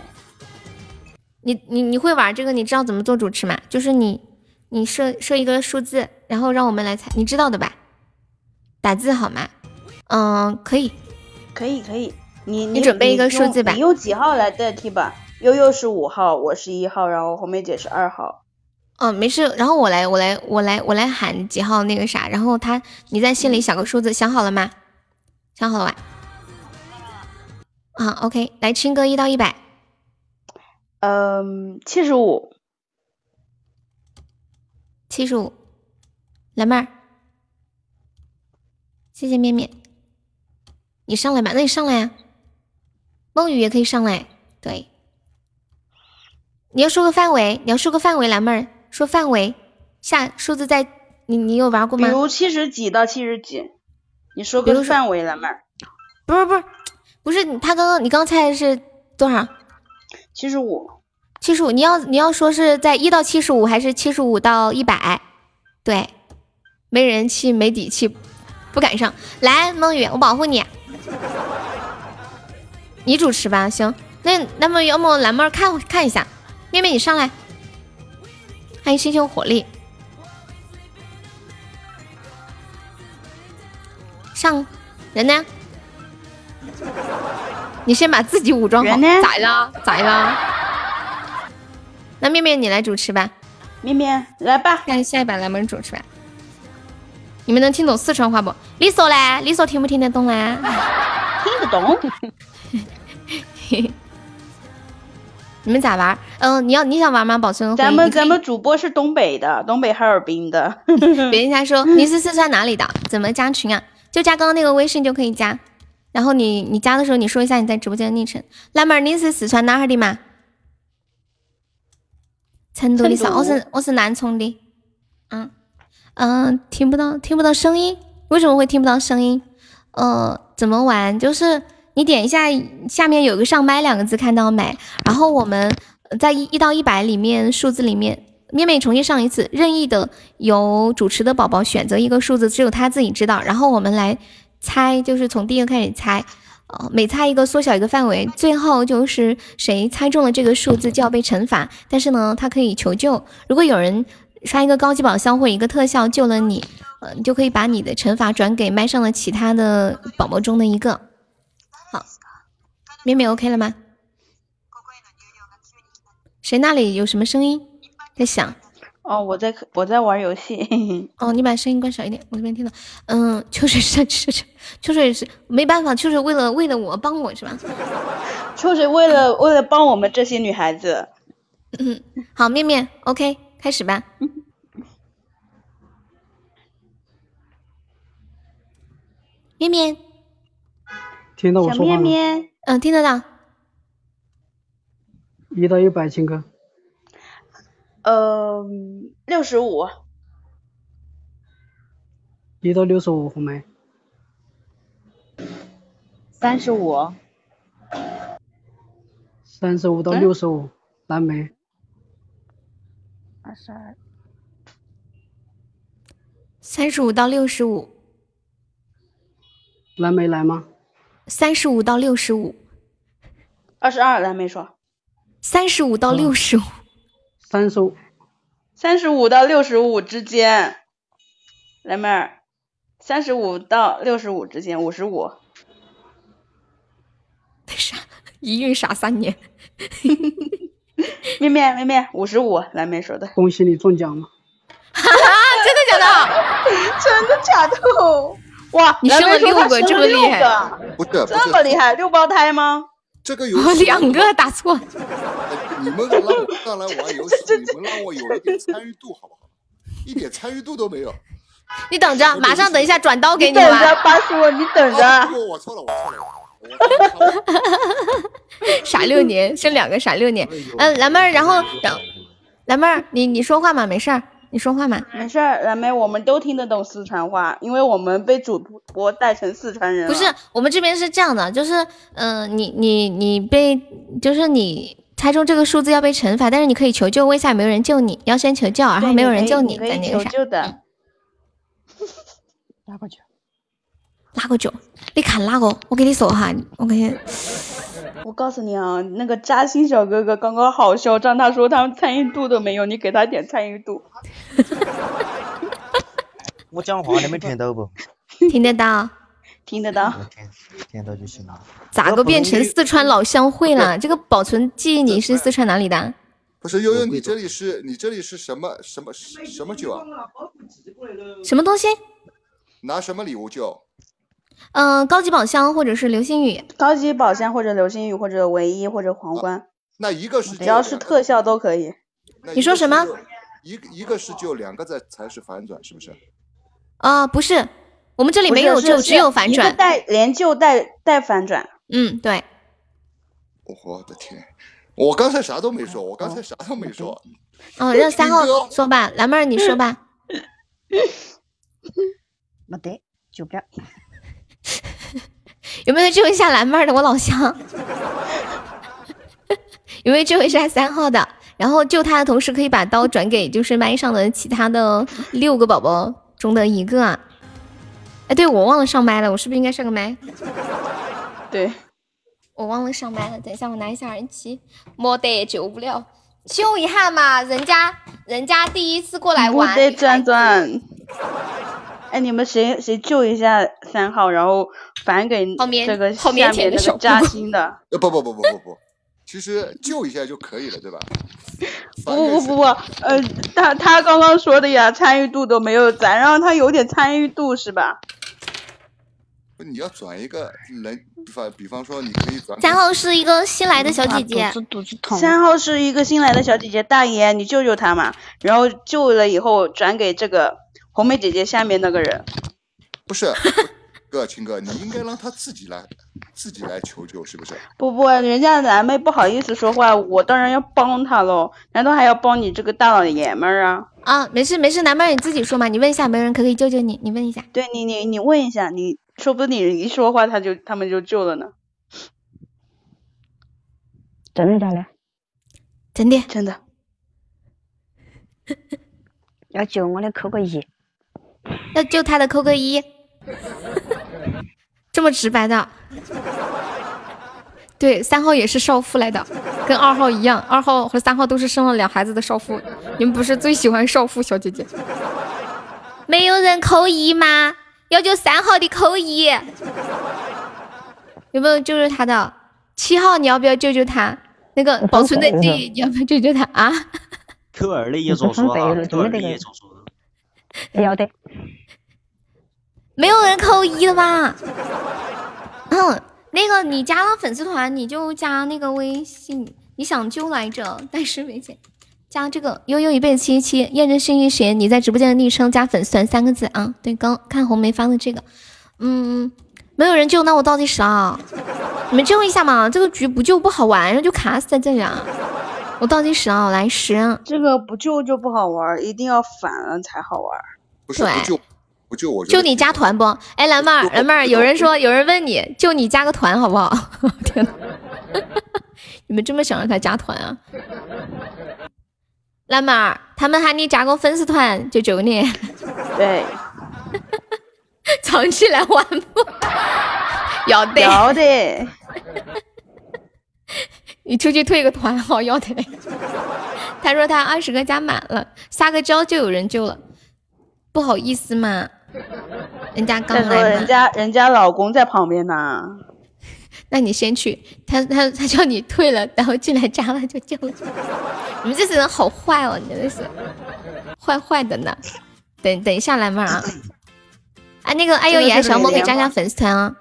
你你你会玩这个？你知道怎么做主持吗？就是你。你设设一个数字，然后让我们来猜，你知道的吧？打字好吗？嗯，可以，可以，可以。你你准备一个数字吧。你用几号来代替吧？悠悠是五号，我是一号，然后红梅姐是二号。嗯，没事。然后我来，我来，我来，我来喊几号那个啥。然后他，你在心里想个数字，想好了吗？想好了吧？啊，OK，来青哥一到一百。嗯，七十五。七十五，蓝妹儿，谢谢面面，你上来吧，那你上来呀，梦雨也可以上来，对，你要说个范围，你要说个范围，蓝妹儿说范围，下数字在，你你有玩过吗？比如七十几到七十几，你说个范围，蓝妹儿，不是不是不是，他刚刚你刚猜的是多少？七十五。七十五，你要你要说是在一到七十五，还是七十五到一百？对，没人气，没底气，不敢上来。梦雨，我保护你，你主持吧。行，那那么要么蓝妹看看一下，妹妹你上来。欢迎星星火力，上人呢？你先把自己武装好，咋了？咋了？那面面你来主持吧，面面来吧，看下一把蓝妹主持吧。你们能听懂四川话不？你说呢？你说听不听得懂呢？听得懂。你们咋玩？嗯，你要你想玩吗？宝存，咱们咱们主播是东北的，东北哈尔滨的。别人家说你是四川哪里的？怎么加群啊？就加刚刚那个微信就可以加。然后你你加的时候你说一下你在直播间的昵称。蓝妹儿，你是四川哪儿的嘛？成都的啥？我是我是南充的。嗯嗯，听不到听不到声音，为什么会听不到声音？呃，怎么玩？就是你点一下下面有个上麦两个字，看到没？然后我们在一一到一百里面数字里面，面面重新上一次，任意的由主持的宝宝选择一个数字，只有他自己知道。然后我们来。猜就是从第一个开始猜，呃，每猜一个缩小一个范围，最后就是谁猜中了这个数字就要被惩罚。但是呢，他可以求救，如果有人刷一个高级宝箱或一个特效救了你，呃，你就可以把你的惩罚转给麦上的其他的宝宝中的一个。好，妹妹 OK 了吗？谁那里有什么声音在响？哦，我在我在玩游戏。哦，你把声音关小一点，我这边听到。嗯，秋水是秋水，秋水是没办法，秋水为了为了我帮我是吧？秋水为了为了帮我们这些女孩子。嗯，好，面面，OK，开始吧。面面，听到我说话吗？嗯，听得到。一到一百，亲哥。呃，六十五，一到六十五红梅，三十五，三十五到六十五蓝莓，二十二，三十五到六十五，蓝莓来吗？三十五到六十五，二十二蓝莓说，三十五到六十五。三十五，三十五到六十五之间，蓝妹儿，三十五到六十五之间，五十五。傻，一孕傻三年。面面面面，五十五，蓝莓说的。恭喜你中奖了！哈哈，真的假的？真的假的？哇，你生了六个，这么厉害？不是，这么厉害，六胞胎吗？这个游戏 两个打错。你们让我上来玩游戏，你们让我有一点参与度好不好？一点参与度都没有。你等着，马上等一下转刀给你。等着，八叔，你等着。我错了，我错了。傻六年，生两个傻六年。嗯，蓝妹儿，然后，蓝妹儿，你你说话嘛，没事儿。你说话嘛？没事儿，蓝妹，我们都听得懂四川话，因为我们被主播带成四川人不是，我们这边是这样的，就是，嗯，你你你被，就是你猜中这个数字要被惩罚，但是你可以求救，问一下有没有人救你，要先求救，然后没有人救你，再那个啥。拉过去。哪个救？你看哪个？我跟你说哈，我跟你。我告诉你啊，那个扎心小哥哥刚刚好嚣张，他说他们参与度都没有，你给他点参与度。我讲话你们听到不？听得到，听得到。听得到就行了。咋个变成四川老乡会了？这个保存记忆，你是四川哪里的？不是悠悠，你这里是你这里是什么什么什么酒啊？什么东西？拿什么礼物救？嗯，高级宝箱或者是流星雨，高级宝箱或者流星雨或者唯一或者皇冠，那一个是只要是特效都可以。你说什么？一个一个是就，两个在才是反转，是不是？啊，不是，我们这里没有就，只有反转。带连救带带反转。嗯，对。我的天，我刚才啥都没说，我刚才啥都没说。嗯，让三号说吧，蓝妹儿你说吧。没得，救不了。有没有救一下蓝妹儿的？我老乡。有没有救一下三号的？然后救他的同时，可以把刀转给就是麦上的其他的六个宝宝中的一个啊。哎，对我忘了上麦了，我是不是应该上个麦？对，我忘了上麦了。等一下，我拿一下耳机。没得救不了，救一下嘛！人家人家第一次过来玩。得转转。哎，你们谁谁救一下三号，然后返给这个下面那个扎心的？呃，不不不不不不，其实救一下就可以了，对吧？不不不不，呃，他他刚刚说的呀，参与度都没有咱，让他有点参与度是吧？不你要转一个人，比方比方说，你可以转。三号是一个新来的小姐姐。三号是一个新来的小姐姐，大爷，你救救她嘛。然后救了以后转给这个红梅姐姐下面那个人。不是，哥，秦哥，你应该让他自己来，自己来求救，是不是？不不，人家蓝妹不好意思说话，我当然要帮她喽。难道还要帮你这个大老爷们儿啊？啊，没事没事，蓝妹你自己说嘛，你问一下，没人可不可以救救你？你问一下。对你你你问一下你。说不定你一说话，他就他们就救了呢。真的假的？真的真的。要救我的扣个一。要救他的扣个一。这么直白的。对，三号也是少妇来的，跟二号一样，二号和三号都是生了两孩子的少妇。你们不是最喜欢少妇小姐姐？没有人扣一吗？要救三号的扣一，有没有救救他的？七号你要不要救救他？那个保存的记忆你要不要救救他啊？扣二的也作数啊，扣二的也作数。要得。没有人扣一的吧？嗯，那个你加了粉丝团，你就加那个微信，你想救来着，但是没钱。加这个悠悠一辈子七七验证幸运鞋，你在直播间的昵称加粉丝团三个字啊。对，刚看红梅发的这个，嗯，没有人救，那我倒计时啊，你们救一下嘛，这个局不救不好玩，然后就卡死在这里啊。我倒计时啊，我来十。这个不救就不好玩，一定要反了才好玩。不是不救，不救我就你加团不？哎，蓝妹儿，蓝妹儿，有人说有人问你，就你加个团好不好？天呐，你们这么想让他加团啊？蓝妹儿，他们喊你加个粉丝团就救你。对，藏起来玩不？要得，要得。你出去退个团好要得。他说他二十个加满了，撒个娇就有人救了。不好意思嘛，人家刚来人家人家老公在旁边呢。那你先去，他他他叫你退了，然后进来加了就救了。你们这些人好坏哦，真的是坏坏的呢。等等一下来嘛啊！啊，那个哎呦也小莫可以加加粉丝团啊。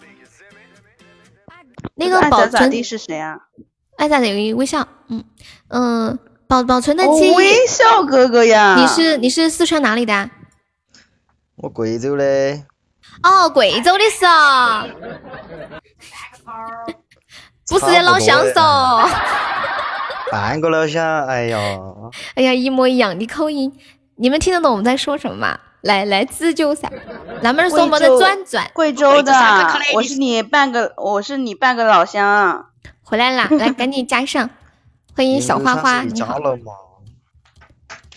那个保存的是谁啊？爱咋的有一微笑，嗯嗯，保保存的记忆。微笑哥哥呀，你是你是四川哪里的？我贵州的。哦，贵州的是啊。不是的老乡嗦。半个老乡，哎呀，哎呀，一模一样的口音，你们听得懂我们在说什么吗？来来自救噻，咱们是我们的转转，贵州的，我是你半个，我是你半个老乡，回来啦，来赶紧加上，欢迎小花花，你好，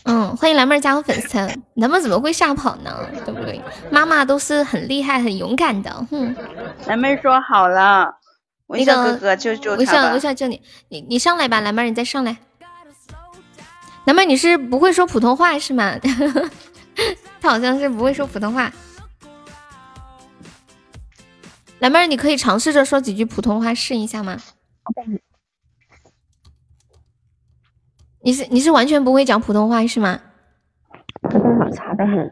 嗯，欢迎蓝妹加我粉丝，蓝妹怎么会吓跑呢？对不对？妈妈都是很厉害、很勇敢的，哼，蓝妹说好了。微笑哥哥救救微笑微笑救你，你你上来吧，蓝妹你再上来。蓝妹你是不会说普通话是吗？他好像是不会说普通话。蓝妹儿你可以尝试着说几句普通话试一下吗？你是你是完全不会讲普通话是吗？普通话差得很。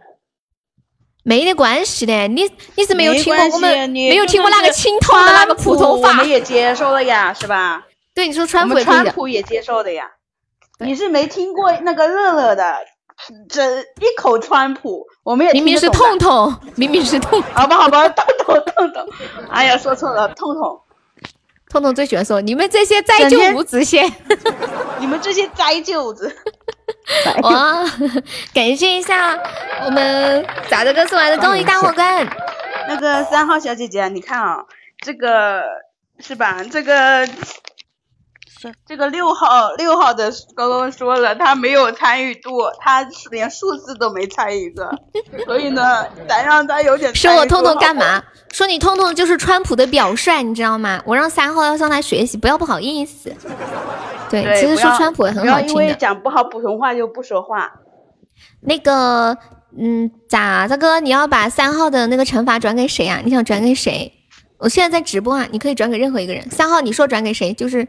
没得关系的，你你是没有听过我们没有听过那个青铜的那个普通话，我们也接受了呀，是吧？对，你说川普，川普也接受的呀。你是没听过那个乐乐的，这一口川普，我们也明明是痛痛，明明是痛，好吧好吧，痛痛痛痛，哎呀，说错了，痛痛，痛痛最喜欢说你们这些灾救物子些，你们这些灾舅 子。哇，感谢一下我们咋的哥送来的终极大火罐。那个三号小姐姐，你看啊，这个是吧？这个是这个六号六号的刚刚说了，他没有参与度，他连数字都没猜一个，所以呢，咱让他有点。说我痛痛干嘛？说你痛痛就是川普的表率，你知道吗？我让三号要向他学习，不要不好意思。对，其实说川普也很好听的。因为讲不好普通话就不说话。那个，嗯，咋大哥，你要把三号的那个惩罚转给谁啊？你想转给谁？我现在在直播啊，你可以转给任何一个人。三号，你说转给谁？就是，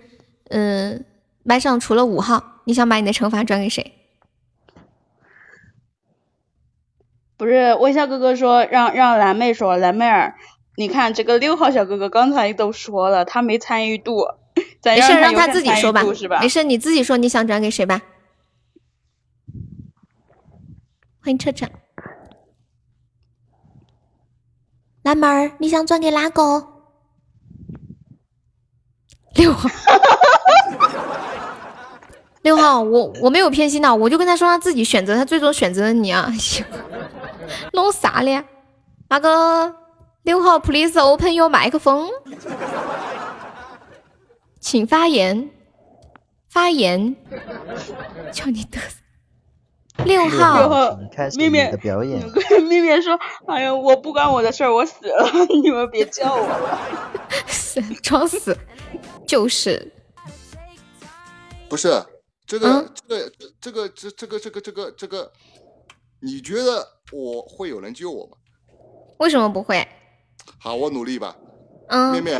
嗯，麦上除了五号，你想把你的惩罚转给谁？不是微笑哥哥说让让蓝妹说，蓝妹儿，你看这个六号小哥哥刚才都说了，他没参与度，咱没事，让他自己说吧吧？没事，你自己说你想转给谁吧。欢迎车车，蓝妹儿，你想转给哪个？六号，六号，我我没有偏心的，我就跟他说他自己选择，他最终选择了你啊！弄啥嘞？那个六号，please open your microphone，请发言，发言，叫你嘚瑟。六六号，号请开始你面面的表演。面面说，哎呀，我不关我的事儿，我死了，你们别叫我了。装死，就是不是这个、嗯这个这个这这个这个这个这个，你觉得我会有人救我吗？为什么不会？好，我努力吧，嗯，妹妹，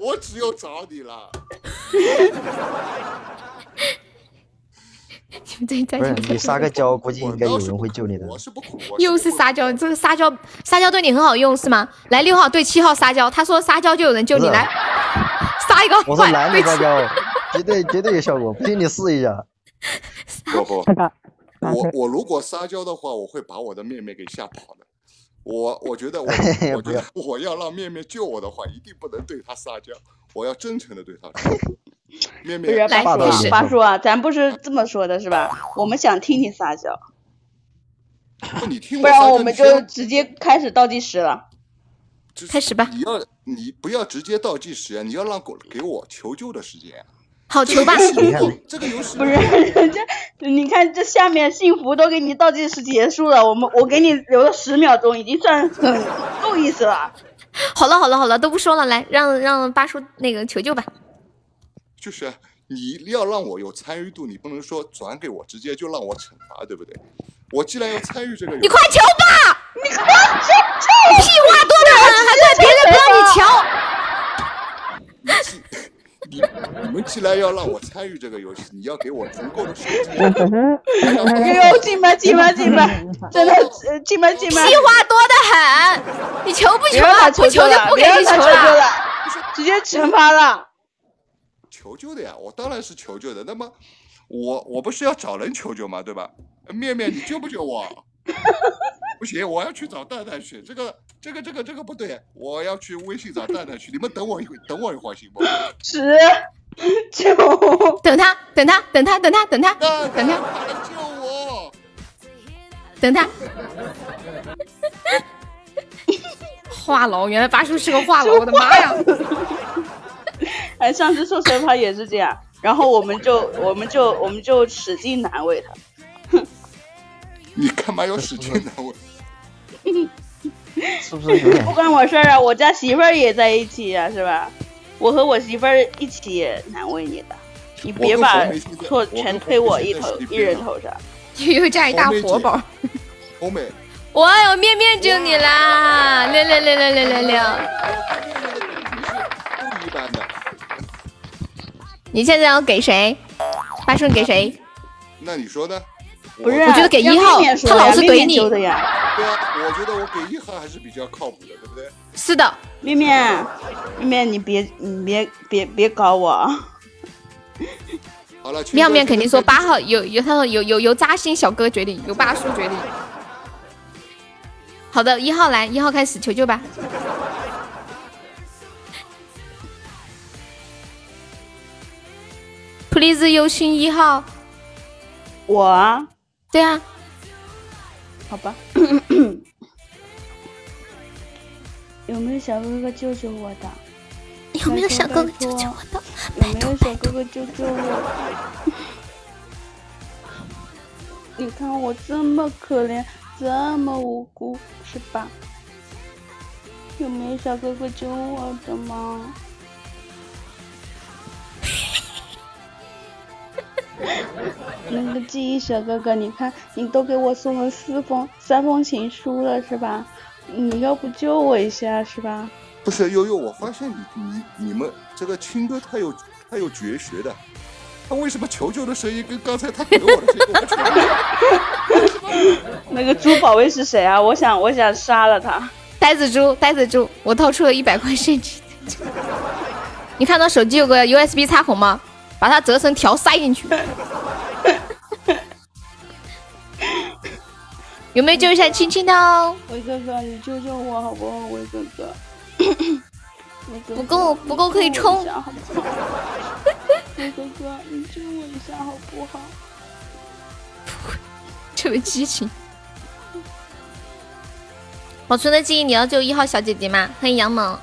我只有找你了。你们最近在不是你撒个娇，估计应该有人会救你的。我是不苦，又是撒娇，这个撒娇撒娇对你很好用是吗？来六号对七号撒娇，他说撒娇就有人救你，来撒一个，我说男的撒娇，绝对绝对有效果，不信你试一下。不不，我我如果撒娇的话，我会把我的妹妹给吓跑的。我我觉得我 我觉得我要让面面救我的话，一定不能对他撒娇，我要真诚的对他说。面不是八叔啊，八叔啊，咱不是这么说的是吧？我们想听你撒娇，不你听不然我们就直接开始倒计时了。开始吧你要你不要直接倒计时啊，你要让狗给我求救的时间啊。好球吧，这个游戏不是人家，你看这下面幸福都给你倒计时结束了，我们我给你留了十秒钟，已经算很够意思了。好了好了好了，都不说了，来让让八叔那个求救吧。就是啊你要让我有参与度，你不能说转给我，直接就让我惩罚，对不对？我既然要参与这个游戏，你快求吧！你快求求！屁话多的很，还怪别人不让你求。你你们既然要让我参与这个游戏，你要给我足够的时间。哎呦，进吧进吧进吧，真的呃进吧进吧。屁话多的很，你求不求啊？不求就，不给你求。了，直接惩罚了。求救的呀，我当然是求救的。那么我我不是要找人求救吗？对吧？面面，你救不救我？不行，我要去找蛋蛋去。这个这个这个这个不对，我要去微信找蛋蛋去。你们等我一会，等我一会儿行不？十九，等他，等他，等他，等他，等他，蛋等他，蛋救我！等他。话痨，原来八叔是个话痨，我的妈呀！哎，上次说惩罚也是这样，然后我们就我们就我们就使劲难为他。你干嘛要使劲难为？是不是不关我事儿啊，我家媳妇儿也在一起呀、是吧？我和我媳妇儿一起难为你的，你别把错全推我一头一人头上。又占一大活宝。欧美，我有面面救你啦！六六六六六六六！不一般的。你现在要给谁？八叔你给谁？那你说呢？不是，我觉得给一号他老是怼你揪的呀。对啊，我觉得我给一号还是比较靠谱的，对不对？是的，面面，面面，你别你别别别搞我啊！好了，妙面肯定说八号有有，他说有有由扎心小哥决定，由八叔决定。好的，一号来，一号开始求救吧。Please 优勋一号，我啊，对啊，好吧。有没有小哥哥救救我的？有没有小哥哥救救我的？有没有小哥哥救救我？你看我这么可怜，这么无辜，是吧？有没有小哥哥救我的吗？那个记忆小哥哥，你看你都给我送了四封、三封情书了，是吧？你要不救我一下，是吧？不是悠悠，我发现你你你们这个青哥他有他有绝学的，他为什么求救的声音跟刚才他给我的声音完全不一样？那个猪宝贝是谁啊？我想我想杀了他。呆子猪，呆子猪，我掏出了一百块现金。你看到手机有个 USB 插孔吗？把它折成条塞进去。有没有救一下青青的哦？威哥哥，你救救我好不好？威哥哥，不够不够可以冲你救我一下好不好威哥哥，你救我一下好不好？这么激情。保存的记忆，你要救一号小姐姐吗？欢迎杨猛。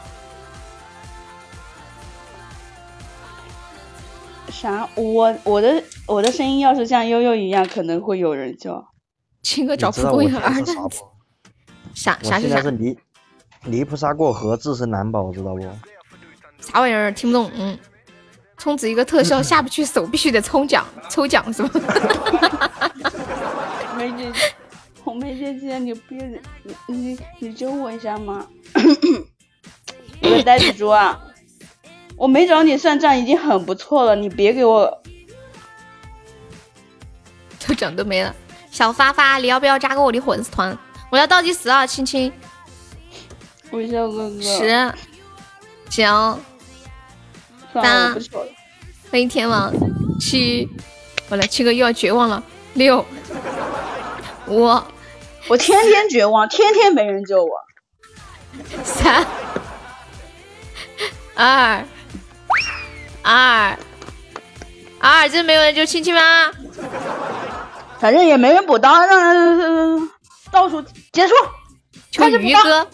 啥？我我的我的声音要是像悠悠一样，可能会有人叫。青哥找蒲公英儿现 在是啥？啥是啥现在是？泥泥菩萨过河，自身难保，知道不？啥玩意儿？听不懂。嗯，充值一个特效下不去手，必须得抽奖，抽奖是吧？梅姐姐，红梅姐姐，你别你你你救我一下吗？我的呆子猪啊，我没找你算账已经很不错了，你别给我 抽奖都没了。小发发，你要不要加个我的粉丝团？我要倒计时啊，亲亲，微笑哥哥。十、九，算了，三我不求了。欢迎天王，七，完了，七哥又要绝望了，六，五，我天天绝望，天天没人救我。三，二，二，二，这没有人就亲亲吗？反正也没人补刀，让倒数结束。求开始哥，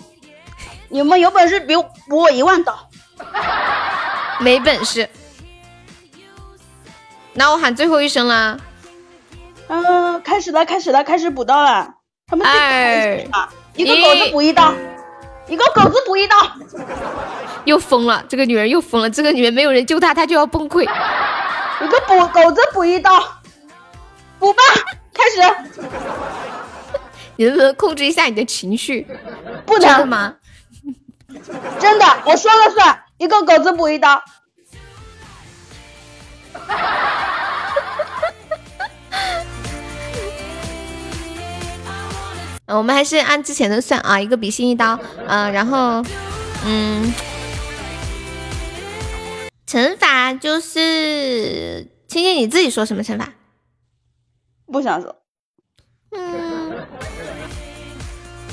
你们有本事比我补我一万刀。没本事。那我喊最后一声啦，嗯、开始了，开始了，开始补刀了。他们最开心啊，一个狗子补一刀，一个狗子补一刀。又疯了，这个女人又疯了，这个女人没有人救她，她就要崩溃。一个补狗子补一刀，补吧，开始。你能不能控制一下你的情绪？不能，真的吗？真的，我说了算，一个狗子补一刀。呃我们还是按之前的算啊，一个比心一刀，嗯、然后，嗯，惩罚就是青青你自己说什么惩罚？不想说，嗯，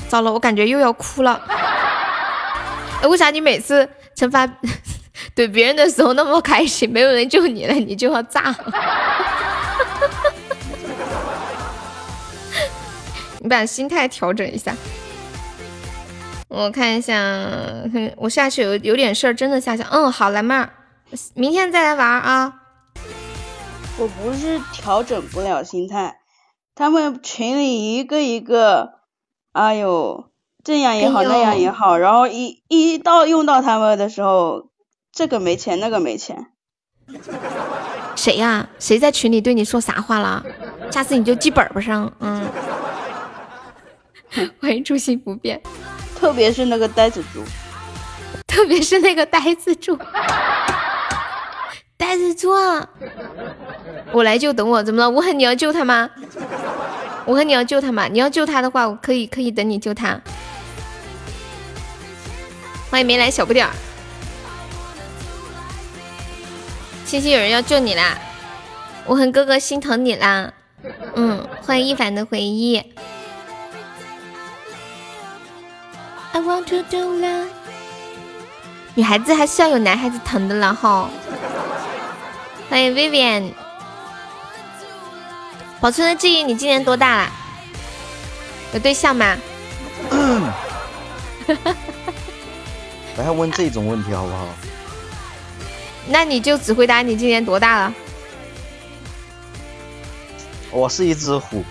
糟了，我感觉又要哭了。哎为啥你每次惩罚 怼别人的时候那么开心，没有人救你了，你就要炸？你把心态调整一下。我看一下，我下去有有点事儿，真的下去。嗯，好，来妹儿，明天再来玩啊。我不是调整不了心态，他们群里一个一个，哎呦，这样也好，哎那样也好，然后一一到用到他们的时候，这个没钱，那个没钱，谁呀、谁在群里对你说啥话了？下次你就记本本上。嗯，欢迎初心不变，特别是那个呆子猪，特别是那个呆子猪，呆子猪啊！我来救，等我，怎么了？无痕，你要救他吗？无痕，你要救他吗？你要救他的话，我可以可以等你救他。欢迎没来小不点儿，星星有人要救你啦！无痕哥哥心疼你啦。嗯，欢迎一凡的回忆。I want to do love。女孩子还是要有男孩子疼的了哈。欢迎 Vivian。保存的记忆，你今年多大啦？有对象吗？不要问这种问题好不好？那你就只回答你今年多大了。我是一只虎，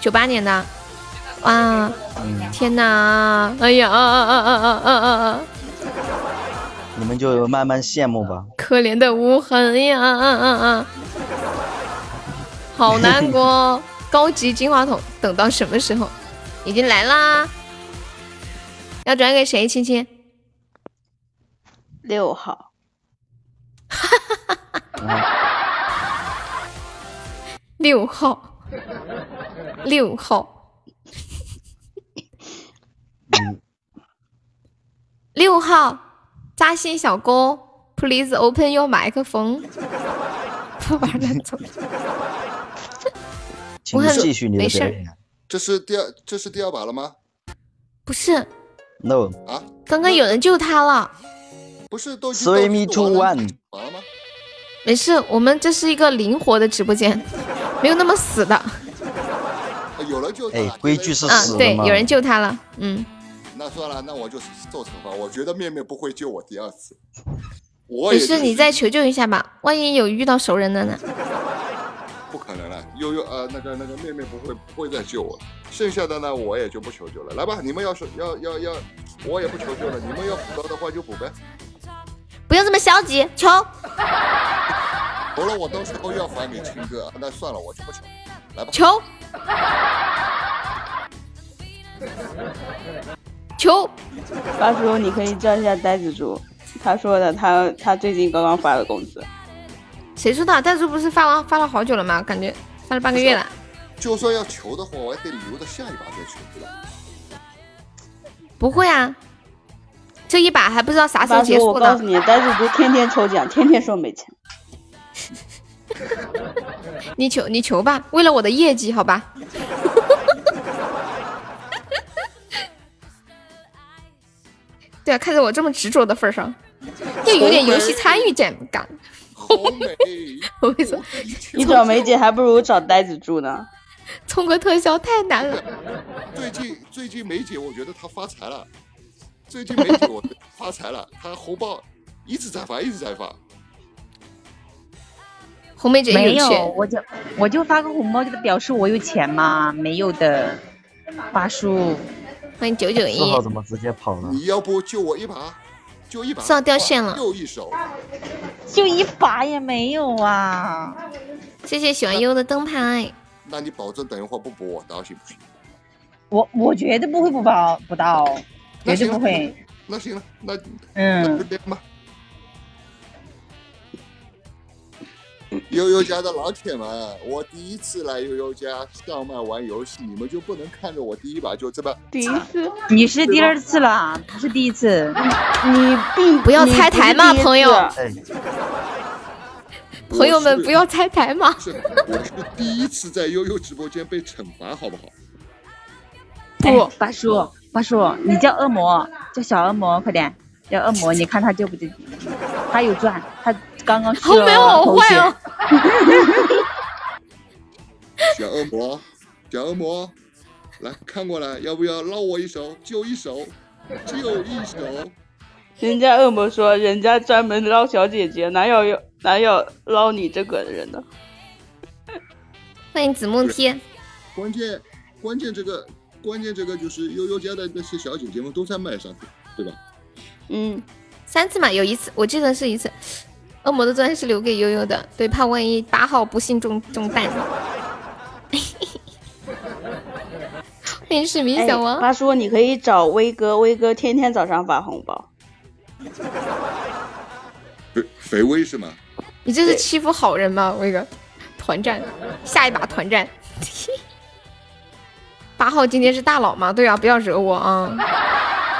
九八年的。啊，天哪！哎呀，啊啊啊啊啊啊啊！你们就慢慢羡慕吧。可怜的无痕呀，啊啊啊！好难过。高级金话筒等到什么时候？已经来啦，要转给谁？亲亲，六号。六号，六号。六号，扎心小哥，please open your 麦克风。不玩了，走。请你继续你的没事儿表演。这是第二，这是第二把了吗？不是，No，啊，刚刚有人救他了。不是都已经 Three 倒 me 计 two 完了 one 完了吗？没事，我们这是一个灵活的直播间，没有那么死的。呃有人救他了。哎规矩是啊死，的对，吗有人救他了。嗯，那算了，那我就受惩罚。我觉得面面不会救我第二次。我也没事，你再求救一下吧，万一有遇到熟人的呢？不可能了，悠悠呃，那个那个面面不会不会再救我，剩下的呢我也就不求救了。来吧，你们要是要要要，我也不求救了。你们要补刀的话就补呗。不用这么消极，求。求了我到时候要还给青哥，那算了，我就不求。来吧，求，求，八叔，你可以叫一下呆子猪，他说的，他他最近刚刚发了工资。谁说的？但是不是发完发了好久了吗？感觉发了半个月了。就算要求的话，我还得留到下一把再求，对吧？不会啊，这一把还不知道啥时候，结束呢。我告诉你，呆子猪天天抽奖，天天说没钱。你求你求吧，为了我的业绩，好吧。对啊，看在我这么执着的份上，要有点游戏参与感。好美，我跟你说，你找梅姐还不如找呆子住呢。充个特效太难了。最近最近梅姐，我觉得她发财了。最近梅姐我发财了，她红包一直在发，一直在发。红梅姐没有，我就我就发个红包，就表示我有钱嘛，没有的，八叔。欢迎九九一。四号怎么直接跑了？你要不救我一把，救一把。四号掉线了又一手。就一把也没有啊！谢谢喜欢优的灯牌。那你保证等一会儿不补我刀行不行？我我绝对不会不包不到，绝对不会。那行了，那那就嗯，这样吧。悠悠家的老铁们，我第一次来悠悠家上麦玩游戏，你们就不能看着我第一把就这么第一次，你是第二次了，不是第一次。你并不要拆台嘛朋友哎，朋友们不要拆台嘛。是，我是第一次在悠悠直播间被惩罚，好不好？不，哎八叔，八叔，你叫恶魔，叫小恶魔，快点，叫恶魔，你看他救不救？他有钻，他刚刚好没有好坏哦。小恶魔，小恶魔，来看过来，要不要捞我一手，就一手，就一手？人家恶魔说，人家专门捞小姐姐，哪有有哪有捞你这个人的？欢迎子梦天，关键关键这个关键这个就是悠悠家的那些小姐姐们都在麦上，对吧？嗯，三次嘛，有一次我记得是一次。恶魔的钻是留给悠悠的，对，怕万一八号不幸中中弹。欢迎市民哎小王，他说，你可以找威哥，威哥天天早上发红包。肥肥威是吗？你这是欺负好人吗？威哥，团战，下一把团战。八号今天是大佬吗？对啊，不要惹我啊！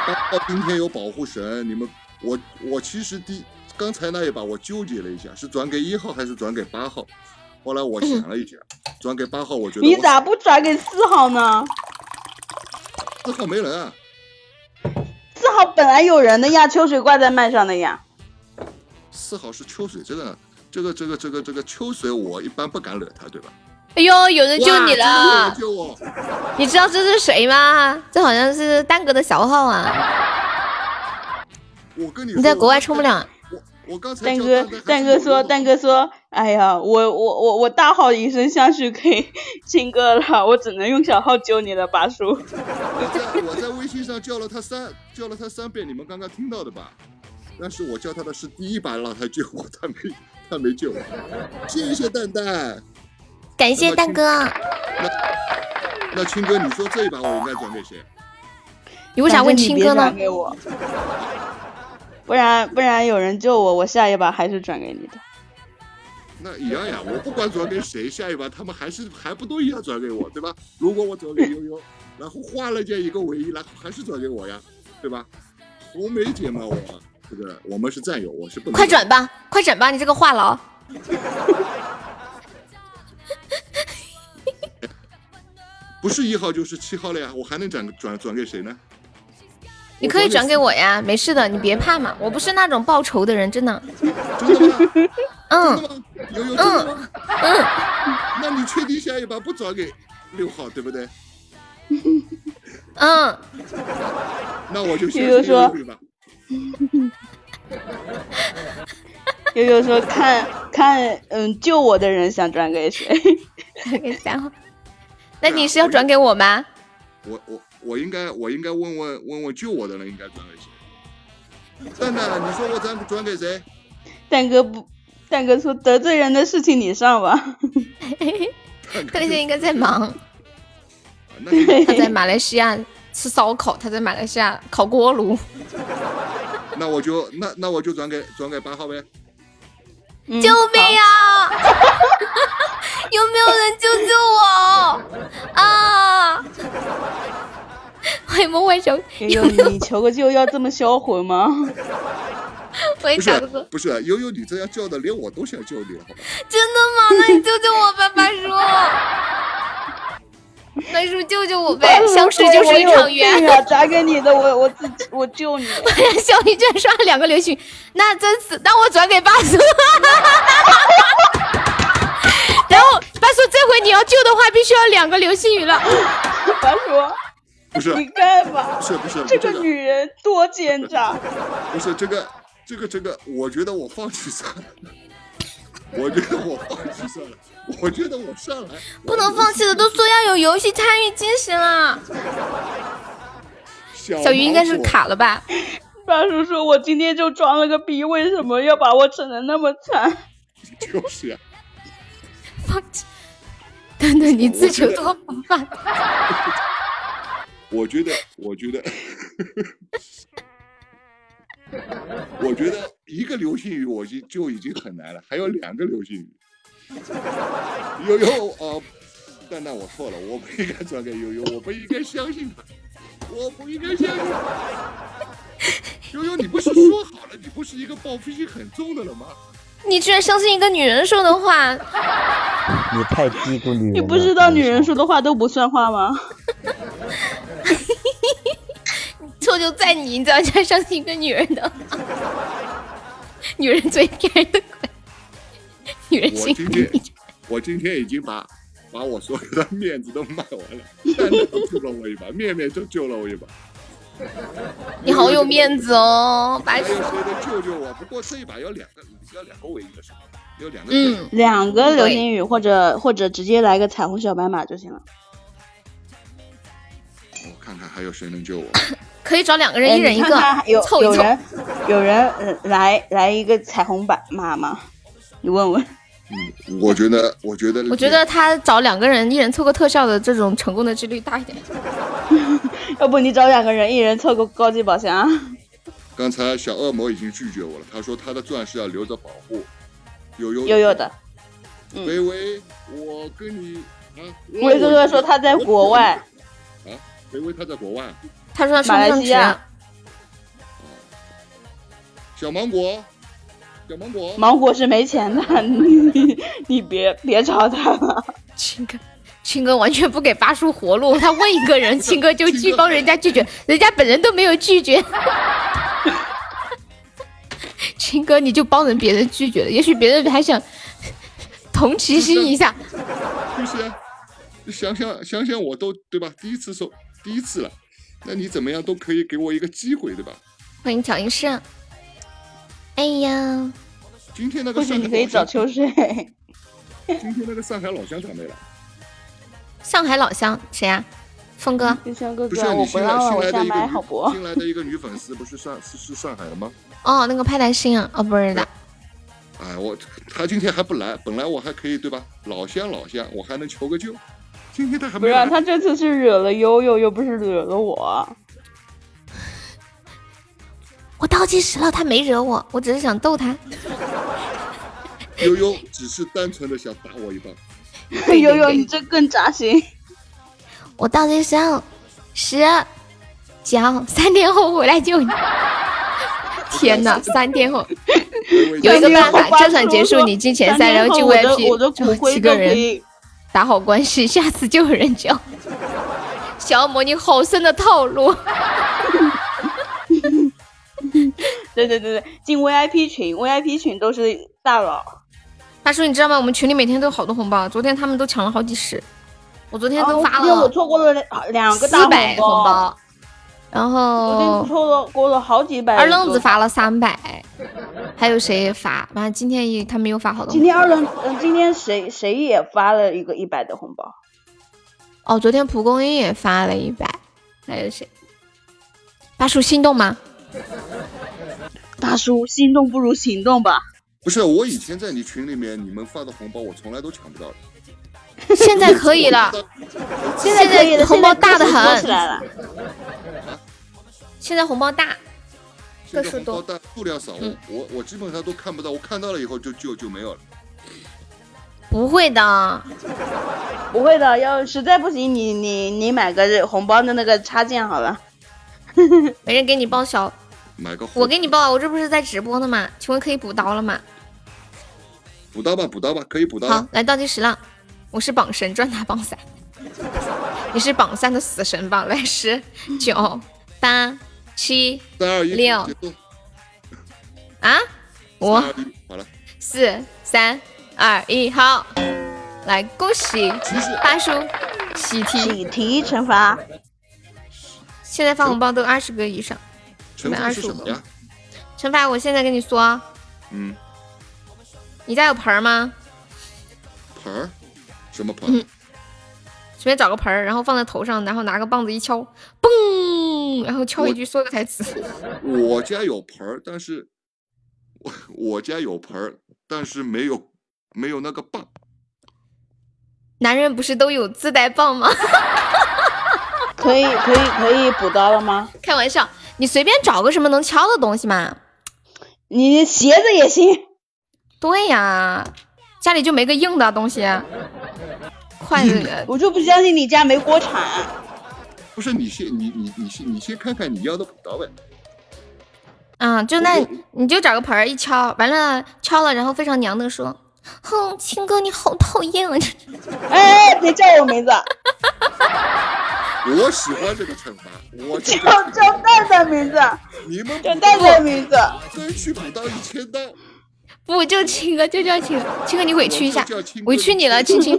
八号今天有保护神，你们我我其实第刚才那一把我纠结了一下，是转给一号还是转给八号？后来我想了一下，转给八号，我觉得我你咋不转给四号呢？四号没人啊？四号本来有人的呀，秋水挂在麦上的呀。四号是秋水，这个这个这个这个这个秋水，我一般不敢惹他，对吧？哎呦，有人救你了人！救我！你知道这是谁吗？这好像是蛋哥的小号啊！我跟你说你在国外充不了。我我刚才蛋哥，蛋哥说，蛋哥说，哎呀，我我我我大号以身相许给亲哥了，我只能用小号救你了，八叔。我在我在微信上叫了他三叫了他三遍，你们刚刚听到的吧？但是我叫他的是第一把让他救我，他没他没救我。谢谢蛋蛋。感谢蛋哥，那那青哥，你说这一把我应该转给谁？你为啥问青哥呢转？给我，不然不然有人救我，我下一把还是转给你的。那一样呀，我不管转给谁，下一把他们还是还不都一样转给我，对吧？如果我转给悠悠，然后换了件一个唯一，然后还是转给我呀，对吧？红梅姐嘛，我这个我们是战友，我是不能快转吧，快转吧，你这个话痨。不是一号就是七号了呀，我还能转转转给谁呢？你可以转给我呀，没事的，你别怕嘛，我不是那种报仇的人，真的。真的吗？嗯悠悠真的吗？嗯，那你确定下一把不转给六号，对不对？嗯，那我就悠悠说？悠悠说看看，嗯，救我的人想转给谁？给三号。那你是要转给我吗？我我我应该我应该问问问问救我的人应该转给谁？蛋蛋，你说我转转给谁？蛋哥不，蛋哥说得罪人的事情你上吧。他现在应该在忙，那他在马来西亚吃烧烤，他在马来西亚烤锅炉。那我就那那我就转给转给八号呗。嗯救命啊！有没有人救救我啊？欢迎梦幻小，悠悠，你求个救要这么销魂吗？欢迎不是卡哥哥，不是，悠悠你这样叫的，连我都想救你了，好吧？真的吗？那你救救我吧，八叔。八叔救救我呗！相识就是一场缘。我有病啊！转给你的，我我自己我救你。小鱼居然刷了两个流星雨，那真是那我转给八叔。然后八叔这回你要救的话，必须要两个流星雨了。八叔，不是，你干嘛，不是不是这这个女人多奸诈。不是这个这个这个，我觉得我放弃算了。我觉得我放弃算了，我觉得我上来不能放弃的，都说要有游戏参与精神了。小小鱼应该是卡了吧？大叔说：“我今天就装了个逼，为什么要把我整的那么惨就是呀，放弃。等等，你自求多福吧。我觉得，我觉得，我觉得一个流星雨我就就已经很难了，还有两个流星雨。悠悠啊，蛋蛋，我错了，我不应该转给悠悠，我不应该相信他，我不应该相信他。悠悠，你不是说好了，你不是一个报复心很重的人吗？你居然相信一个女人说的话，你太低估女人了。你不知道女人说的话都不算话吗？错就在你，你怎么居然相信一个女人的？女人最骗人的鬼，女人我心今天，我今天已经把把我所有的面子都卖完了，蛋蛋都救了我一把，面面就救了我一把。你好有面子哦，八叔还有。谁能救救我？不过这一把有两个，要两个唯一的是吧？要两个。嗯，两个流星雨，或者或者直接来个彩虹小白马就行了。我看看还有谁能救我。可以找两个人，哎一人一个你看看，有凑一凑。有人有人呃来来一个彩虹版妈妈？你问问。嗯，我觉得，我觉得，我觉得他找两个人，一人凑个特效的这种成功的几率大一点。要不你找两个人，一人凑个高级宝箱。刚才小恶魔已经拒绝我了，他说他的钻石要留着保护。悠悠悠悠的，嗯微微，我跟你啊，微哥哥说他在国外，啊，微微他在国外。他说他上马不上去。来西亚小芒果，小芒果，芒果是没钱的，你你别别找他了。青哥，青哥完全不给八叔活路，他问一个人，青哥就拒帮人家拒绝，人家本人都没有拒绝。青哥，你就帮人别人拒绝了，也许别人还想同情心一下。就是呀、想想想想，我都对吧？第一次收，第一次了，那你怎么样都可以给我一个机会，对吧？欢迎调音师。哎呀，今天那个上海你可以找老乡，秋水。今天那个上海老乡咋没了？上海老乡谁呀、峰哥。秋香哥哥，不是你我不让了，新来的一个好不？新来的一个女粉丝，不是上是是上海的吗？哦，那个派大星啊，哦，不是的。哎，我他今天还不来，本来我还可以对吧？老乡老乡，我还能求个救。今天他还不是他这次是惹了悠悠，又不是惹了我。我倒计时了，他没惹我，我只是想逗他。悠悠只是单纯的想打我一棒。悠悠，你这更扎心。我倒计时了，十、九，三天后回来救你。天哪，三天后有一个办法，这场结束你进前三，然后进 VIP，我的骨灰几个人打好关系，下次就有人教。小恶魔，你好深的套路。对对对对，进 VIP 群，VIP 群都是大佬。大叔，你知道吗？我们群里每天都有好多红包，昨天他们都抢了好几十，我昨天都发哦因为我错过了两两个大四百红红包，然昨天后错了过了好几百。二愣子发了三百，还有谁发？完了，今天也他们又发好多。今天二愣，嗯，今天谁谁也发了一个一百的红包。哦，昨天蒲公英也发了一百，还有谁？大叔心动吗？大叔，心动不如行动吧。不是，我以前在你群里面，你们发的红包我从来都抢不到的。现在可以了，现在可以了，红包大的很，来了。现在红包大，现在个数多红包但数量少，嗯我我基本上都看不到，我看到了以后就就就没有了。不会的，不会的，要实在不行，你你你买个红包的那个插件好了。没人给你报销，买个我给你报，我这不是在直播呢吗？请问可以补刀了吗？补刀吧，补刀吧，可以补刀。，好来倒计时了，我是榜神，专打榜三，你是榜三的死神吧？来，十、九、八、七、三二一，六。啊，五、三二一，好了。四、三、二、一，好，来恭喜大叔喜提，喜提惩罚，现在发红包都二十个以上，惩罚是什么呀？惩罚我现在跟你说，嗯，你家有盆儿吗？盆儿，什么盆？嗯。随便找个盆儿，然后放在头上，然后拿个棒子一敲，嘣，然后敲一句说个台词。我家有盆儿，但是我我家有盆儿，但是没有没有那个棒。男人不是都有自带棒吗？可以可以可以补刀了吗？开玩笑，你随便找个什么能敲的东西嘛。你鞋子也行。对呀，家里就没个硬的东西，筷子。我就不相信你家没锅铲。不是你先你你你先你先看看你要的补刀呗。嗯，就那你就找个盆儿一敲，完了敲了，然后非常娘的说：“哼，青哥你好讨厌啊！”哎，别叫我名字，我喜欢这个惩罚，我叫叫蛋蛋名字，你们叫蛋蛋名字。争取补到一千刀。不就青哥，就叫青哥，青哥你委屈一下委屈你了，青青，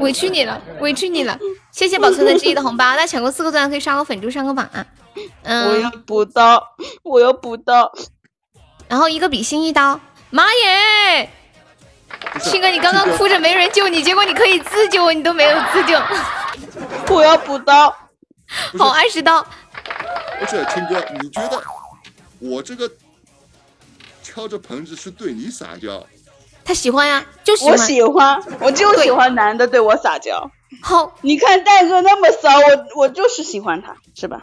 委屈你了，委屈你了。谢谢保存的记忆的红包，那抢过四个钻可以刷个粉猪上个榜啊。嗯我要嗯，补刀，我要补刀。然后一个比心一刀，妈耶！青哥，你刚刚哭着没人救你，结果你可以自救，你都没有自救。我要补刀。好，二十刀。不是青哥，你觉得我这个敲着盆子是对你撒娇？他喜欢呀，就喜我。喜欢，我就喜欢男的对我撒娇。好，你看蛋哥那么骚，我我就是喜欢他，是吧？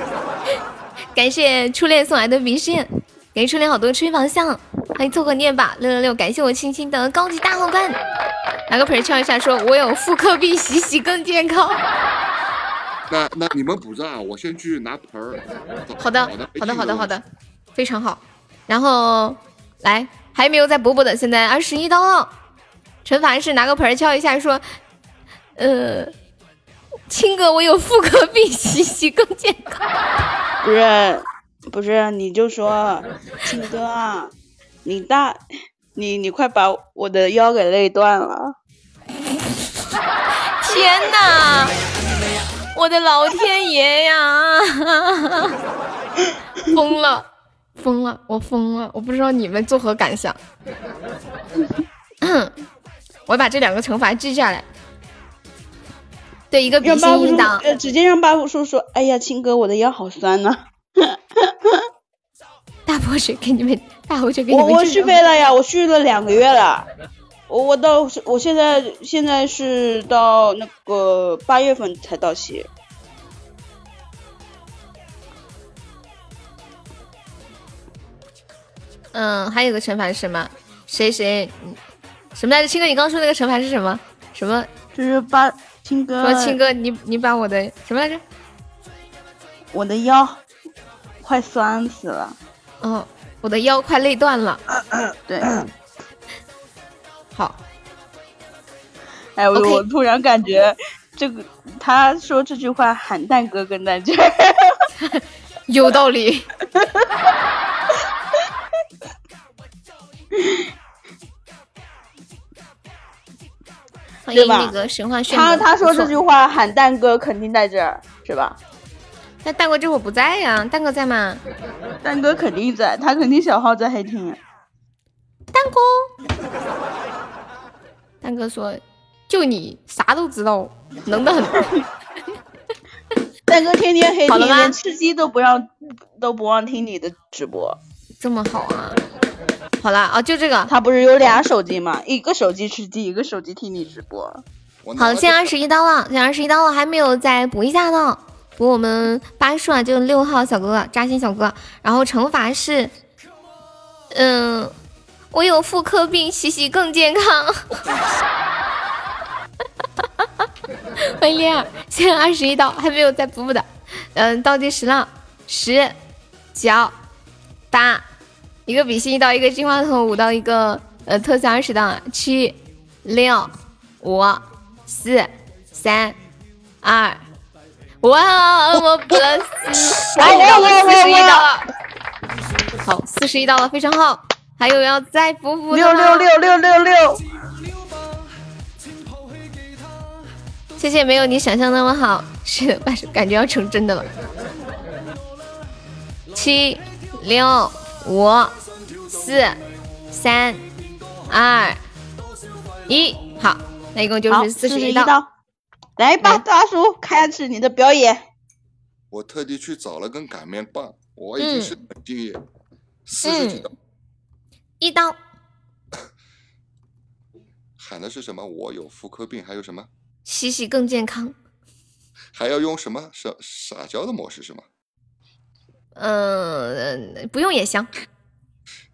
感谢初恋送来的明信，给初恋好多吹方向，欢迎凑合念吧六六六，感谢我青青的高级大皇冠，拿个盆敲一下，说我有妇科病洗洗更健康。那那你们补着啊，我先去拿盆儿。好的，好的，好的，好的，非常好。然后来，还没有在补补的，现在二十一刀了。陈凡是拿个盆儿敲一下，说，呃，亲哥，我有妇科病洗洗更健康。不是，不是，你就说，亲哥啊，你大，你你快把我的腰给累断了。天哪！我的老天爷呀！疯了，疯了，我疯了！我不知道你们作何感想。我把这两个惩罚记下来。对，一个比让心一刀。呃，直接让 buff 叔说，哎呀，亲哥，我的腰好酸呐、大泼水给你们，大泼水给你我我续费了呀，我续了两个月了。我我到我现在现在是到那个八月份才到期。嗯，还有个惩罚是什么？谁谁？嗯什么来着？青哥，你刚刚说那个惩罚是什么？什么？就是把青哥说青哥，你你把我的什么来着？我的腰快酸死了。嗯，我的腰快累断了。对，好，哎，我我突然感觉这个他说这句话喊蛋哥跟在这儿，有道理。欢迎那个神话炫他他说这句话喊蛋哥肯定在这儿是吧？那蛋哥这会儿不在呀，蛋哥在吗？蛋哥肯定在，他肯定小号在黑厅。蛋哥，蛋哥说，就你啥都知道，能的很。蛋哥天天黑厅，好了吗连吃鸡都不让都不忘听你的直播。这么好啊！好啦，啊，就这个。他不是有俩手机吗？一个手机吃鸡，一个手机听你直播。好，现在二十一刀了，现在二十一刀了，还没有再补一下呢，补我们八数啊，就六号小哥哥，扎心小哥哥。然后惩罚是，嗯，我有妇科病，洗洗更健康。欢迎恋儿，现在二十一刀，还没有再补补的。嗯，倒计时了，十、九、八，一个比心一刀，一个金话筒五刀，一个呃特效二十刀，七、六、五、四、三、二，哇，我 plus 哎，到了四十一刀了，好，四十一刀了，非常好。还有要再补补的六六六六六六，谢谢，没有你想象那么好，是的，但 是感觉要成真的了。七、六、五、四、三、二、一，好，那一共就是四十一刀。刀。来吧，大叔，开始你的表演。我特地去找了根擀面棒，我已经是敬业，四十几刀，一刀，喊的是什么？我有妇科病，还有什么？洗洗更健康。还要用什么撒撒娇的模式是吗？嗯、不用也行。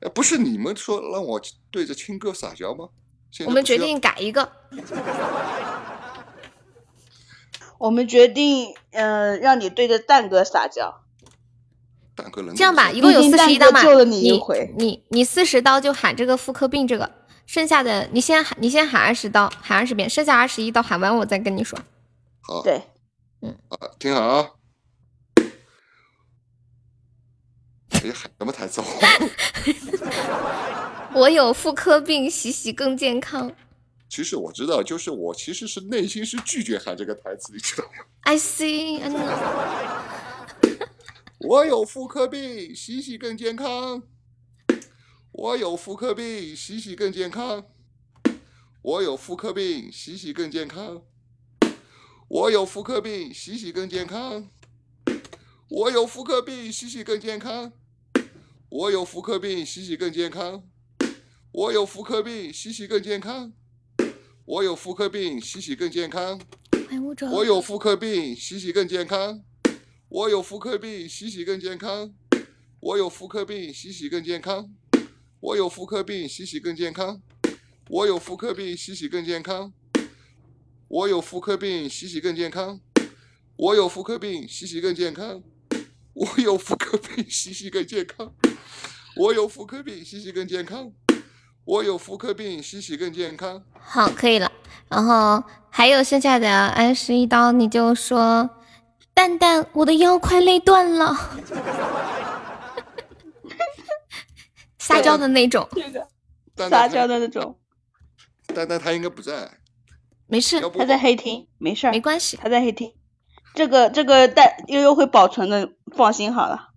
呃，不是你们说让我对着亲哥撒娇吗？我们决定改一个。我们决定，呃，让你对着蛋哥撒娇。蛋哥能这样吧，一共有四十一刀嘛，救了你一你回你你四十刀就喊这个妇科病这个，剩下的你先喊你先喊二十刀，喊二十遍，剩下二十一刀喊完我再跟你说。好，对，嗯啊，听好啊！哎什么台词？我有妇科病，洗洗更健康。其实我知道，就是我其实是内心是拒绝喊这个台词，你知道吗？I see, I know。我有妇科病，洗洗更健康。我有妇科病，洗洗更健康。我有妇科病，洗洗更健康。我有妇科病，洗洗更健康。我有妇科病，洗洗更健康。我有妇科病，洗洗更健康。我有妇科病，洗洗更健康。我有妇科病，洗洗更健康。我有妇科病，洗洗更健康。我有妇科病，洗洗更健康。我有妇科病，洗洗更健康。我有妇科病，洗洗更健康。我有妇科病，洗洗更健康。我有妇科病，洗洗更健康。我有妇科病，洗洗更健康。我有妇科病，洗洗更健康。我有妇科病，洗洗更健康。我有妇科病，洗洗更健康。好，可以了。然后还有剩下的安十一刀，你就说蛋蛋，我的腰快累断了，撒娇的那种。撒娇的那种。蛋蛋他应该不在，没事，他在黑厅，没事，没关系。他在黑厅。这个这个蛋悠悠会保存的，放心好了。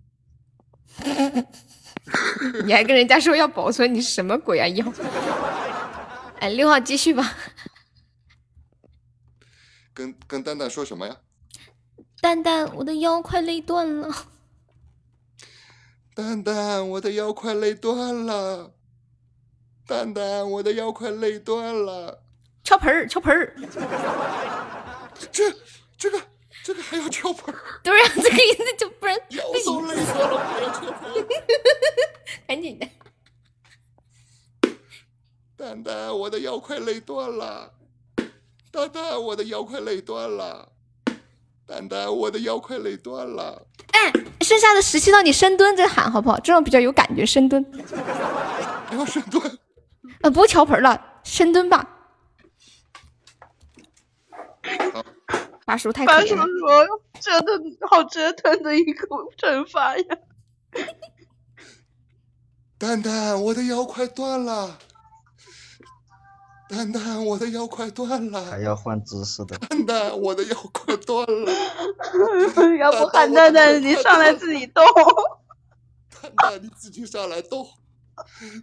你还跟人家说要保存，你什么鬼啊要？哎，六号继续吧。跟跟蛋蛋说什么呀？蛋蛋，我的腰快累断了。蛋蛋，我的腰快累断了。蛋蛋，我的腰快累断了。敲盆儿，敲盆儿。这这个这个还要跳盆儿？对啊、这个意思就不然腰都累断了，还要跳盆儿？赶紧的。蛋蛋，我的腰快累断了。蛋蛋，我的腰快累断了。蛋蛋，我的腰快累断了。哎，剩下的十七道你深蹲着喊好不好？这种比较有感觉，深蹲。不要深蹲？呃，不跳盆了，深蹲吧。八叔太可八叔怜了。说：“折腾，好折腾的一个惩罚呀！蛋蛋，我的腰快断了。蛋蛋，我的腰快断了。还要换姿势的。蛋蛋，我的腰快断了。要不喊蛋蛋，你上来自己动。蛋蛋，你自己上来动。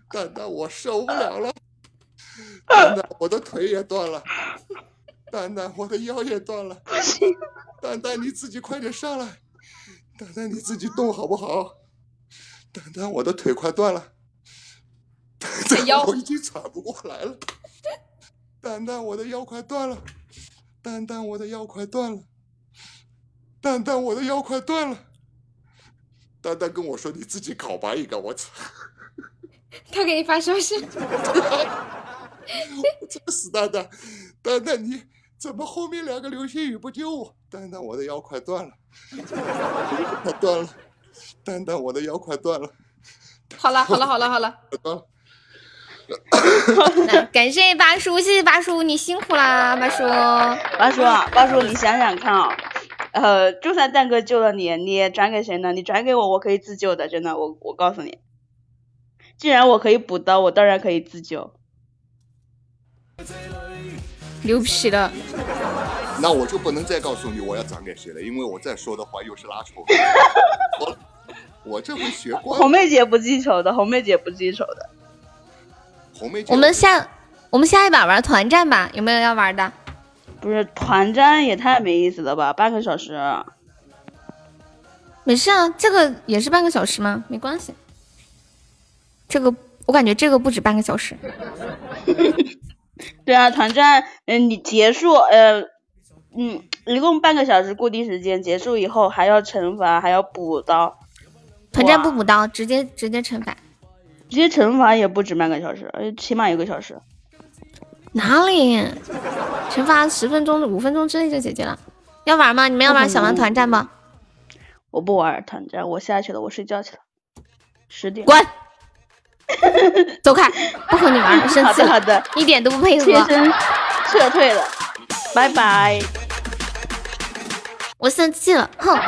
蛋蛋，我受不了了。蛋蛋，我的腿也断了。蛋蛋，我的腰也断了。不行。蛋蛋，你自己快点上来。蛋蛋，你自己动好不好？蛋蛋，我的腿快断了。蛋蛋，我已经喘不过来了。蛋蛋，我的腰快断了。蛋蛋，我的腰快断了。蛋蛋，我的腰快断了。蛋蛋跟我说：“你自己搞吧一个。”我操！他给你发消息。我操死蛋蛋，蛋蛋你怎么后面两个流星雨不救我？蛋蛋，我的腰快断了，快断了，蛋蛋，我的腰快断了，好了好了好了好了，断了。那感谢八叔，谢谢八叔，你辛苦啦，八叔。八叔啊，八叔，你想想看啊，呃，就算蛋哥救了你，你也转给谁呢？你转给我，我可以自救的，真的，我我告诉你，既然我可以补刀，我当然可以自救。牛皮了，那我就不能再告诉你我要转给谁了，因为我再说的话又是拉仇。我我这回学过。红妹姐不记仇的，红妹姐不记仇的。红妹姐，我们下我们下一把玩团战吧，有没有要玩的？不是团战也太没意思了吧，半个小时。没事啊，这个也是半个小时吗？没关系。这个我感觉这个不止半个小时。对啊，团战，嗯，你结束，呃，嗯，一共半个小时固定时间，结束以后还要惩罚，还要补刀。团战不补刀，直接直接惩罚。直接惩罚也不止半个小时，呃起码一个小时。哪里？惩罚十分钟、五分钟之内就解决了。要玩吗？你们要玩想玩团战吗？我不玩团战，我下去了，我睡觉去了。十点。滚！走开！不和你玩，我 生气了。好的好的，一点都不配合。贴身撤退了，拜拜。我生气了，哼！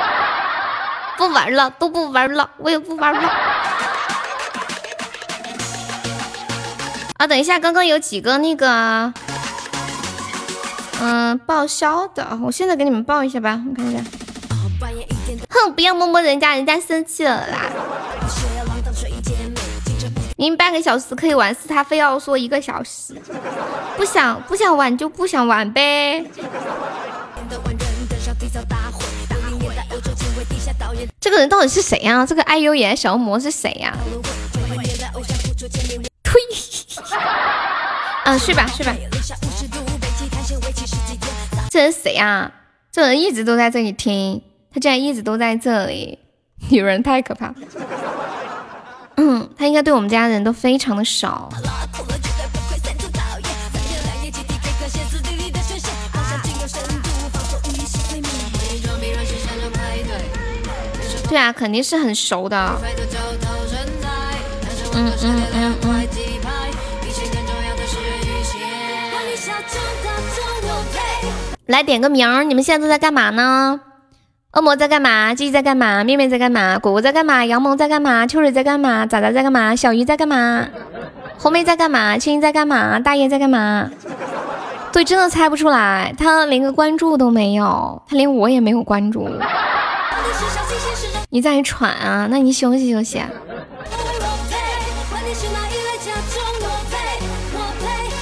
不玩了，都不玩了，我也不玩了。啊，等一下，刚刚有几个那个，嗯，报销的，我现在给你们报一下吧，我看一下。哼，不要摸摸人家，人家生气了啦。明半个小时可以完事，他非要说一个小时，不想不想玩就不想玩呗。这个人到底是谁呀、这个爱优颜小恶魔是谁呀、呸！嗯，睡吧睡吧。这人谁呀、这人一直都在这里听，他竟然一直都在这里，女人太可怕。嗯，他应该对我们家人都非常的少。对啊，肯定是很熟的。嗯嗯嗯嗯。来点个名儿，你们现在都在干嘛呢？恶魔在干嘛？鸡鸡在干嘛？面面在干嘛？果果在干嘛？杨萌在干嘛？秋水在干嘛？仔仔在干嘛？小鱼在干嘛？红梅在干嘛？青青在干嘛？大爷在干嘛？对，真的猜不出来，他连个关注都没有，他连我也没有关注。你在喘啊？那你休息休息。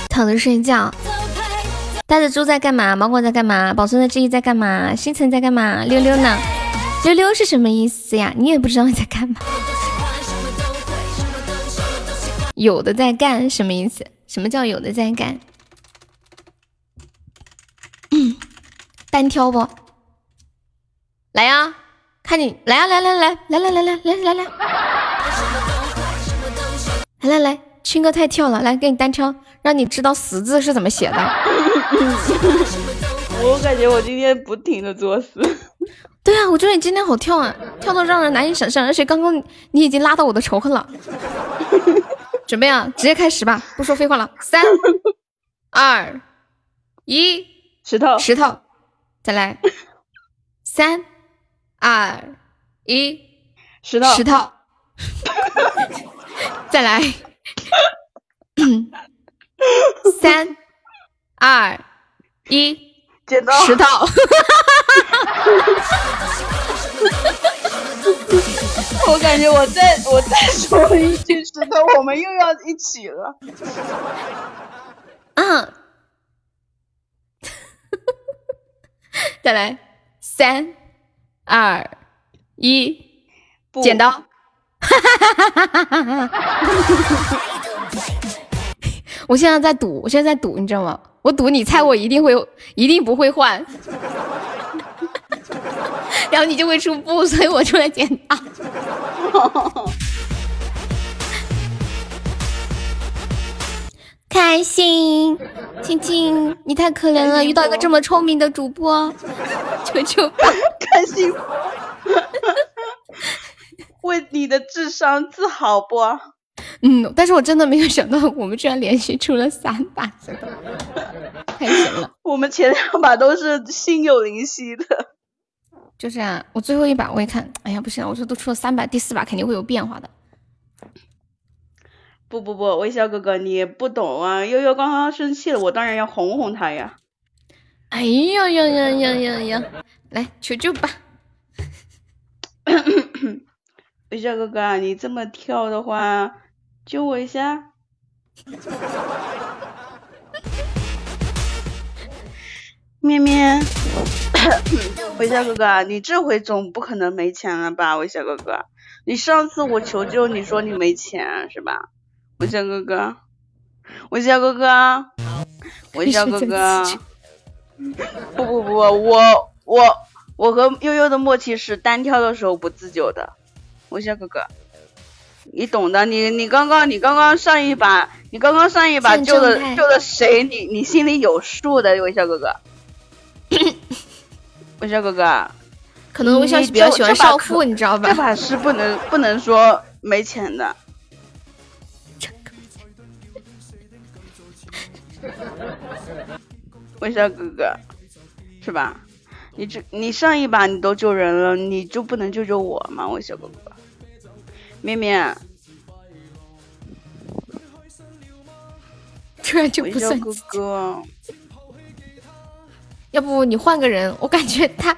躺着睡觉。呆着猪在干嘛？芒果在干嘛？宝村的记忆在干嘛？星辰在干嘛？溜溜呢？溜溜是什么意思呀？你也不知道你在干嘛？有的在干什么意思？什么叫有的在干？嗯，单挑不？来呀，看你来呀，来来来来来来来来来来来来来来，青哥太跳了，来给你单挑，让你知道死字是怎么写的。我感觉我今天不停的作死。对啊，我觉得你今天好跳啊，跳到让人难以想象，而且刚刚你已经拉到我的仇恨了。准备啊，直接开始吧，不说废话了，三、二、一，石头，石头，再来，三、二、一，石头，石头，再来，三、二、一，剪刀，石头。我感觉我再我再说一句石头，我们又要一起了。嗯，再来，三、二、一，剪刀。我现在在赌，我现在在赌，你知道吗？我赌你猜我一定会，一定不会换，然后你就会出布，所以我出来剪刀。开心，青青，你太可怜了，遇到一个这么聪明的主播，求求吧，开心，为你的智商自豪不？嗯，但是我真的没有想到，我们居然连续出了三把，真的太神了。我们前两把都是心有灵犀的，就是啊。我最后一把我一看，哎呀，不行，我说都出了三把，第四把肯定会有变化的。不不不，微笑哥哥，你不懂啊！悠悠刚刚生气了，我当然要哄哄他呀。哎呀呀呀呀呀呀！来求救吧！微笑哥哥，你这么跳的话，救我一下。咩咩，微笑哥哥，你这回总不可能没钱了吧？微笑哥哥，你上次我求救，你说你没钱是吧？微笑哥哥，微笑哥哥，微笑哥哥，不不不，我我我和悠悠的默契是单挑的时候不自救的，微笑哥哥，你懂的，你你刚刚你刚刚上一把，你刚刚上一把救的救的谁？你你心里有数的，微笑哥哥，微笑哥哥，可能微笑比较喜欢少妇，你知道吧？这把是不能不能说没钱的。微笑哥哥，是吧？你这你上一把你都救人了，你就不能救救我吗？微笑哥哥，面面，突然就不算哥哥，要不你换个人？我感觉他，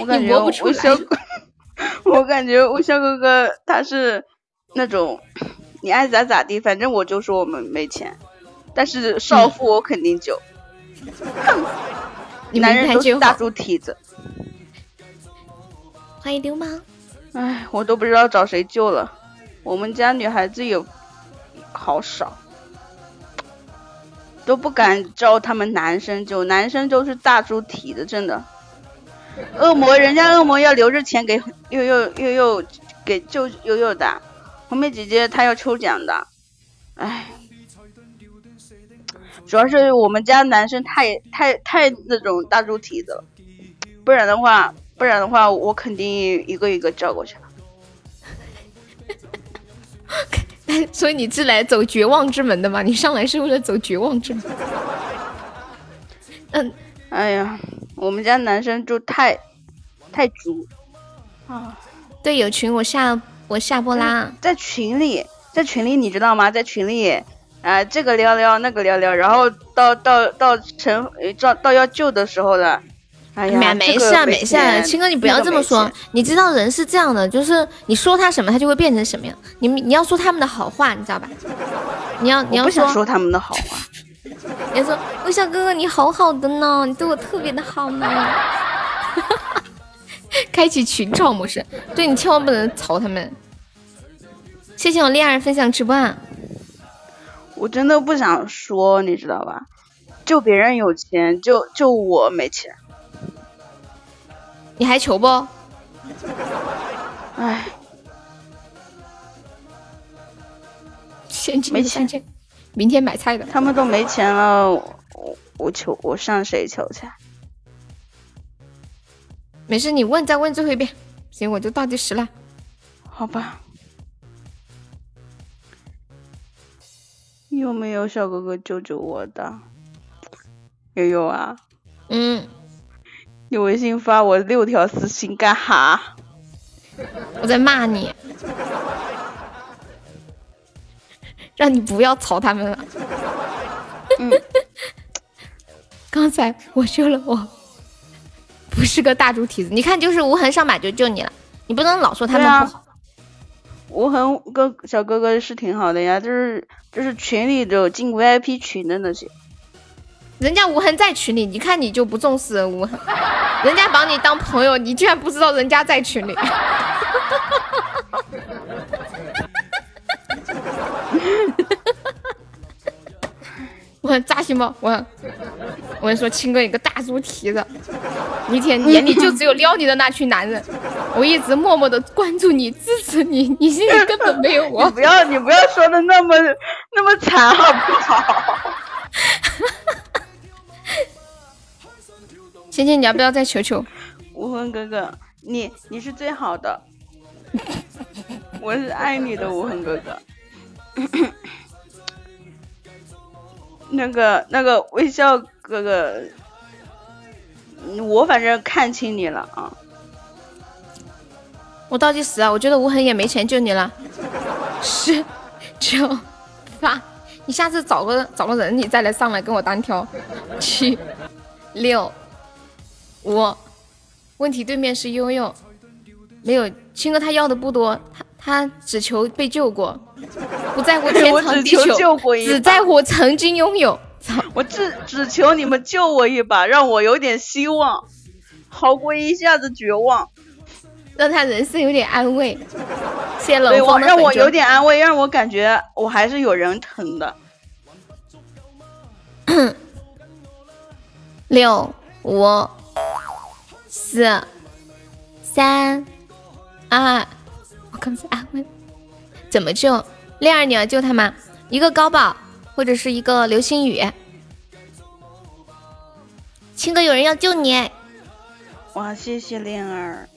我感觉我小，我感觉我小哥哥他是那种你爱咋咋地，反正我就说我们没钱。但是少妇我肯定救，哼，男人都是大猪蹄子。欢迎流氓。唉，我都不知道找谁救了，我们家女孩子有好少，都不敢招他们男生救，男生都是大猪蹄子，真的。恶魔，人家恶魔要留着钱给悠悠悠悠给救悠悠的，红梅姐姐她要抽奖的，唉。主要是我们家男生太太太那种大猪蹄子了，不然的话，不然的话，我肯定一个一个叫过去了。所以你是来走绝望之门的吗？你上来是为了走绝望之门？嗯，哎呀，我们家男生就太太足啊！对，友群我下我下播啦，在群里，在群里你知道吗？在群里。啊，这个聊聊，那个聊聊，然后到到到成到到要救的时候了，哎呀，没事啊没事啊，青哥你不要这么说，你知道人是这样的，就是你说他什么，他就会变成什么样。你你要说他们的好话，你知道吧？你要你要说他们的好话，你要说微笑哥哥你好好的呢，你对我特别的好呢。开启群嘲模式，对你千万不能吵他们。谢谢我恋爱分享直播。啊我真的不想说，你知道吧？就别人有钱，就就我没钱。你还求不？哎，现金没钱，明天买菜的。他们都没钱了，我我我求我上谁求去？没事，你问再问最后一遍，行，我就倒计时了。好吧。有没有小哥哥救救我的？有有啊，嗯，你微信发我六条私信干哈？我在骂你，让你不要吵他们了。嗯，刚才我救了我，不是个大猪蹄子。你看，就是无痕上把就救你了，你不能老说他们不好。无痕哥小哥哥是挺好的呀，就是就是群里有进 VIP 群的那些。人家无痕在群里，你看你就不重视无痕，人家把你当朋友，你居然不知道人家在群里。我很扎心吗？我我跟你说，亲哥一个大猪蹄子，一天眼里就只有撩你的那群男人。我一直默默的关注你，支持你，你心里根本没有我你。不要你不要说的那么那么惨好不好？芊芊，你要不要再求求？无痕哥哥，你你是最好的，我是爱你的无痕哥哥。那个那个微笑哥哥，嗯我反正看清你了啊。我倒计时啊，我觉得无痕也没钱救你了。十、九、八，你下次找个找个人，你再来上来跟我单挑。七、六、五，问题对面是悠悠，没有青哥他要的不多，他他只求被救过，不在乎天长地久，求救过一只在乎曾经拥有。我只只求你们救我一把，让我有点希望，好过一下子绝望。让他人生有点安慰。谢谢对我让我有点安慰，让我感觉我还是有人疼的。六五四三二，我刚才安慰，怎么救？恋儿，你要救他吗？一个高宝或者是一个流星雨。青哥，有人要救你，哇，谢谢恋儿。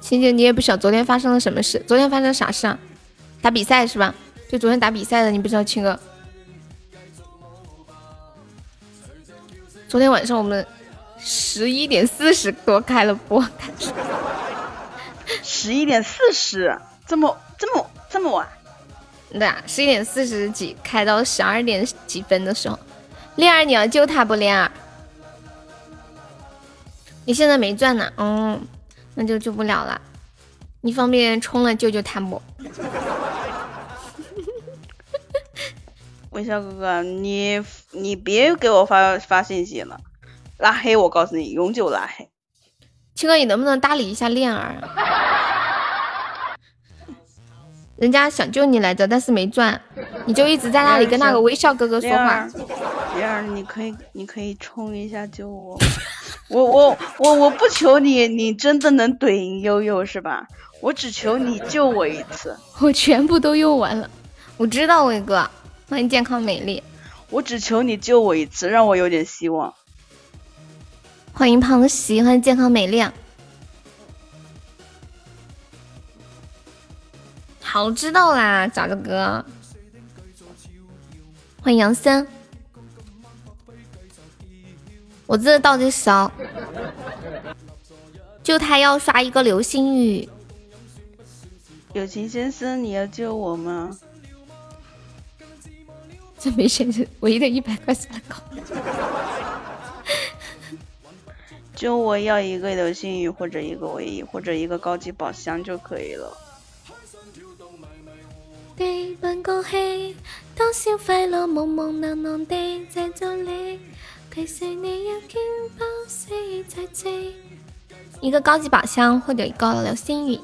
青姐，你也不晓昨天发生了什么事？昨天发生啥事啊？打比赛是吧？就昨天打比赛的，你不知道青哥？昨天晚上我们十一点四十多开了播，十一点四十，这么这么这么晚？对啊，十一点四十几开到十二点几分的时候，恋儿你要救他不？恋儿，你现在没钻呢，嗯，那就救不了了。你方便冲了救救他不？微笑哥哥，你你别给我发发信息了，拉黑我告诉你，永久拉黑。青哥，你能不能搭理一下恋儿啊？人家想救你来着，但是没赚，你就一直在那里跟那个微笑哥哥说话恋儿。，恋儿，你可以你可以冲一下救我。我我我我不求你，你真的能怼赢悠悠是吧？我只求你救我一次，我全部都用完了，我知道伟哥，欢迎健康美丽，我只求你救我一次，让我有点希望。欢迎胖喜，欢迎健康美丽。好，知道啦，咋的哥。欢迎杨森，我这倒计时哦，就他要刷一个流星雨，友情先生，你要救我吗？这没钱是唯一的一百块算了够。救我要一个流星雨或者一个唯一或者一个高级宝箱就可以了。地奔過氣，多少快樂朦朦朧朧地製造你，其實你已經不是在記。一个高级宝箱或者一个流星雨。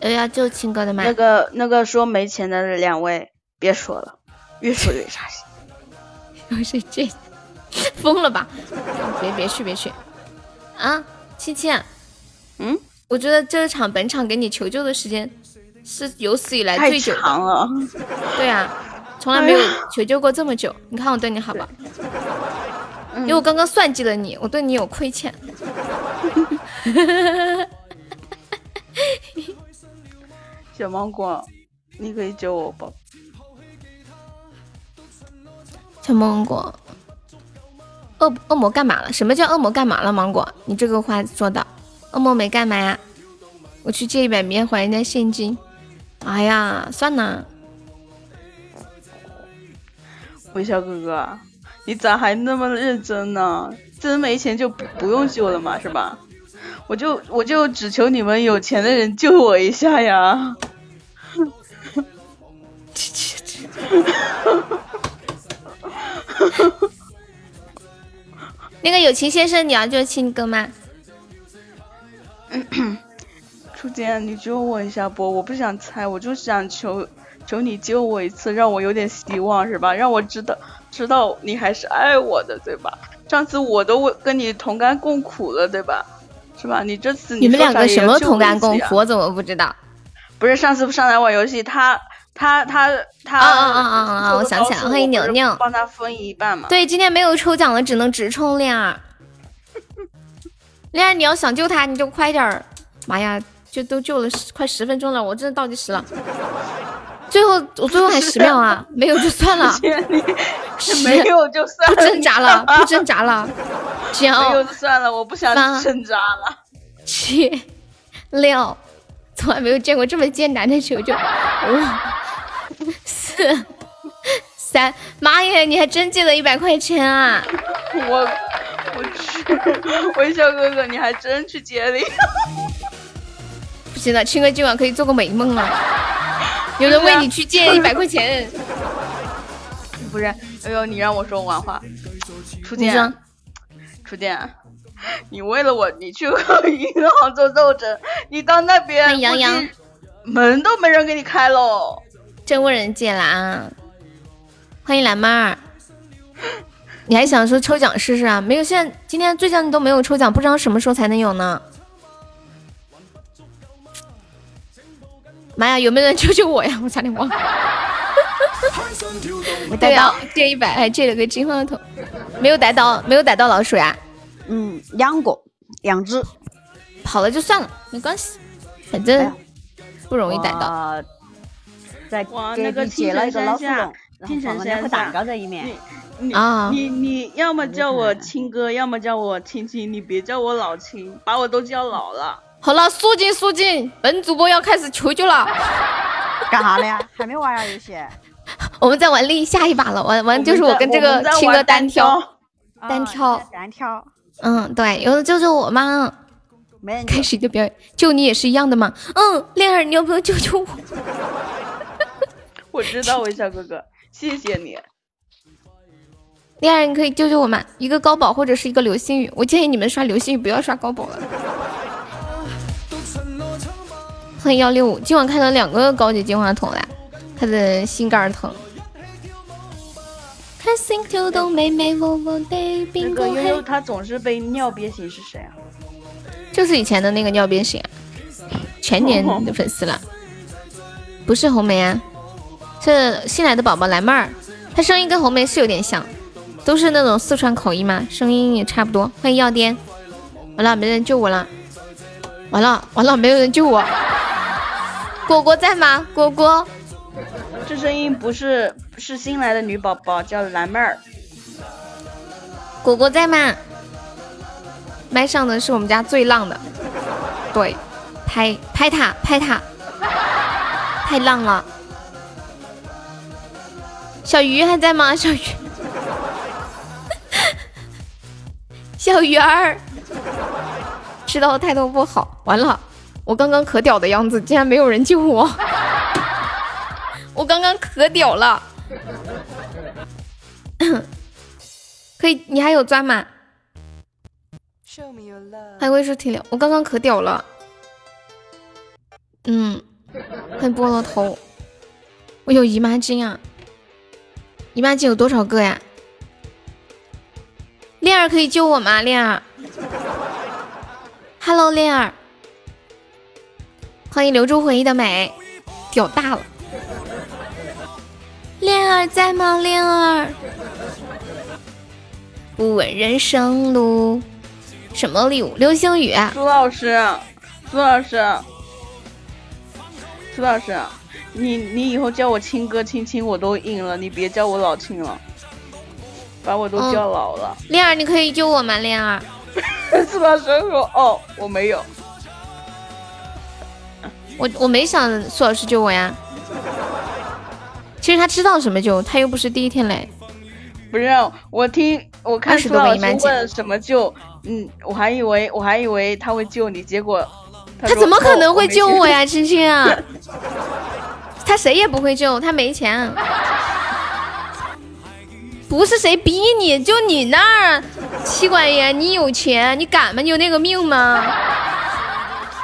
有要救亲哥的吗？那个那个说没钱的两位，别说了，越说越伤心。又 是这，疯了吧？别别去别去啊！七七，嗯，我觉得这场本场给你求救的时间是有史以来最久的。长了。对啊，从来没有求救过这么久。你看我对你好吧？嗯因为我刚刚算计了你，我对你有亏欠。小芒果，你可以救我吧？小芒果，恶恶魔干嘛了？什么叫恶魔干嘛了？芒果，你这个话说的，恶魔没干嘛呀？我去借一百棉还人家现金。哎呀，算了，微笑哥哥，你咋还那么认真呢？真没钱就不不用救了嘛，是吧？我就我就只求你们有钱的人救我一下呀！那个友情先生，你要救亲哥吗？初见，你救我一下不？我不想猜，我就想求求你救我一次，让我有点希望，是吧？让我知道知道你还是爱我的，对吧？上次我都跟你同甘共苦了，对吧？是吧？你这次你们两个什么同甘共苦？我怎么不知道？不是上次上来玩游戏，他他他他啊啊啊啊啊！我想起来了，欢迎牛牛。帮他分一半嘛。对，今天没有抽奖了，只能直冲恋儿。恋儿，你要想救他，你就快点儿。妈呀，就都救了十快十分钟了，我真的倒计时了。最后我最后还十秒啊，没有就算了。没有就算了，不挣扎了，不挣扎了。九没有就算了，我不想挣扎了。七六，从来没有见过这么艰难的求救。五四三，妈耶，你还真借了一百块钱啊！我我去，微笑哥哥，你还真去接力？不行了，青哥今晚可以做个美梦了。有人为你去借 一百块钱，不是，哎呦，你让我说完话。初见，初见，你为了我，你去和银行做斗争，你到那边欢迎杨洋门都没人给你开喽。真问人借了啊！欢迎蓝妹儿，你还想说抽奖试试啊？没有，现在今天最近都没有抽奖，不知道什么时候才能有呢。妈呀，有没有人救救我呀？我差点忘了。我逮到、借一百，还借了个金话筒，没有逮到，没有逮到老鼠呀。嗯，两个，两只，跑了就算了，没关系，反正不容易逮到。到。在那个壁接了一个老鼠笼，然后在里面。你啊你你要么叫我亲哥，要么叫我亲亲，你别叫我老亲，把我都叫老了。好了，肃静肃静，本主播要开始求救了。干啥呢呀？还没玩啊游戏？我们在玩另下一把了，玩玩就是我跟这个我们在青哥单挑，啊单挑单挑，嗯，对，有人救救我吗？没人开始你的表演，救你也是一样的吗？嗯，恋儿，你要不要救救我？我知道，微笑哥哥，谢谢你。恋儿，你可以救救我吗？一个高保或者是一个流星雨，我建议你们刷流星雨，不要刷高保了。欢迎幺六五，今晚开了两个高级金话筒了，他的心肝疼。开心就动美美窝窝的那个悠悠，他总是被尿憋醒是谁啊？就是以前的那个尿憋醒啊，全年的粉丝了，不是红梅啊，是新来的宝宝蓝妹儿，她声音跟红梅是有点像，都是那种四川口音嘛，声音也差不多。欢迎药颠，完了没人救我了，完了完了没有人救我，果果在吗？果果，这声音不是是新来的女宝宝，叫蓝妹儿。果果在吗？麦上的是我们家最浪的，对，拍拍他拍他，太浪了。小鱼还在吗？小鱼，小鱼儿，吃到的态度不好，完了，我刚刚可屌的样子，竟然没有人救我，我刚刚可屌了。可以，你还有钻吗？还有卫视体疗，我刚刚可屌了。嗯，欢迎菠萝头，我有姨妈巾啊！姨妈巾有多少个呀？恋儿可以救我吗？恋儿，Hello，恋儿，欢迎留住回忆的美，屌大了。恋儿在吗？恋儿，不问人生路。什么礼物？流星雨。苏老师，苏老师，苏老师，你你以后叫我亲哥亲亲我都应了，你别叫我老亲了，把我都叫老了。恋儿，你可以救我吗？恋儿，苏老师说：“哦，我没有。”我我没想苏老师救我呀。其实他知道什么救，他又不是第一天来。不是，我听我看苏老师问什么救，嗯，我还以为我还以为他会救你，结果他怎么可能会救我呀，青青啊！他谁也不会救，他没钱。不是谁逼你，就你那儿，妻管严，你有钱，你敢吗？你有那个命吗？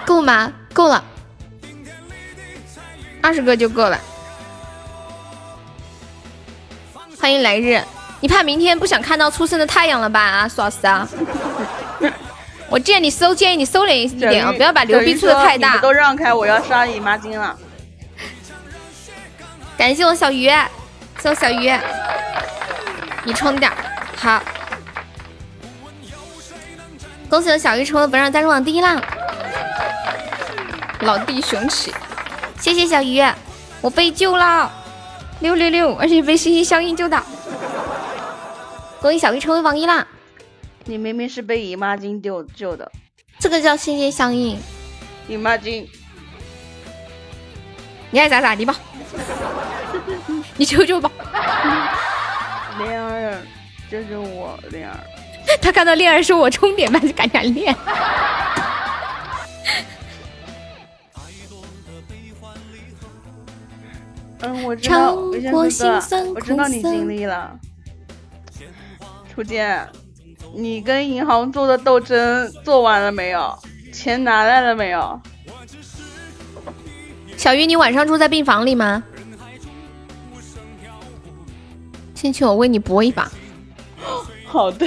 够吗？够了，二十个就够了。欢迎来日，你怕明天不想看到初升的太阳了吧？啊，苏老师啊，我建议你收，建议你收敛一点啊，不要把牛逼出的太大。都让开，我要刷姨妈巾了。感谢我小鱼，送小鱼，你充点好。恭喜我小鱼成为本场赞助榜第一浪，老弟雄起，谢谢小鱼，我被救了。六六六，而且被心心相印救到，恭喜小鱼成为榜一啦！你明明是被姨妈巾救救的，这个叫心心相印。姨妈巾，你爱咋咋地吧，你求救吧。恋儿，救救我，恋儿。他看到恋儿说我充点吧，就赶紧练。嗯，我知道，我知道你经历了。初见，你跟银行做的斗争做完了没有？钱拿来了没有？小鱼，你晚上住在病房里吗？亲亲，我为你搏一把。好的，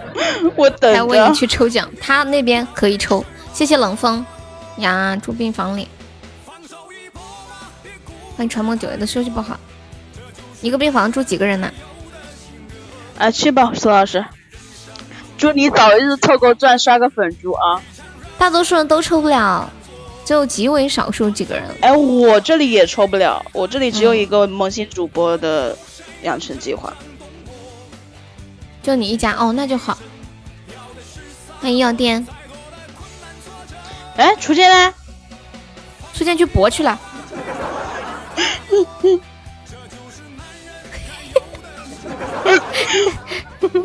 我等着。为你去抽奖，他那边可以抽。谢谢冷风呀，住病房里。欢迎传梦久违的休息不好，一个病房住几个人呢？啊，去吧，苏老师。祝你早日凑够钻，刷个粉猪啊！大多数人都抽不了，只有极为少数几个人。哎，我这里也抽不了，我这里只有一个萌新主播的养成计划。就你一家哦，那就好。欢迎药店。哎，初见呢？初见去博去了。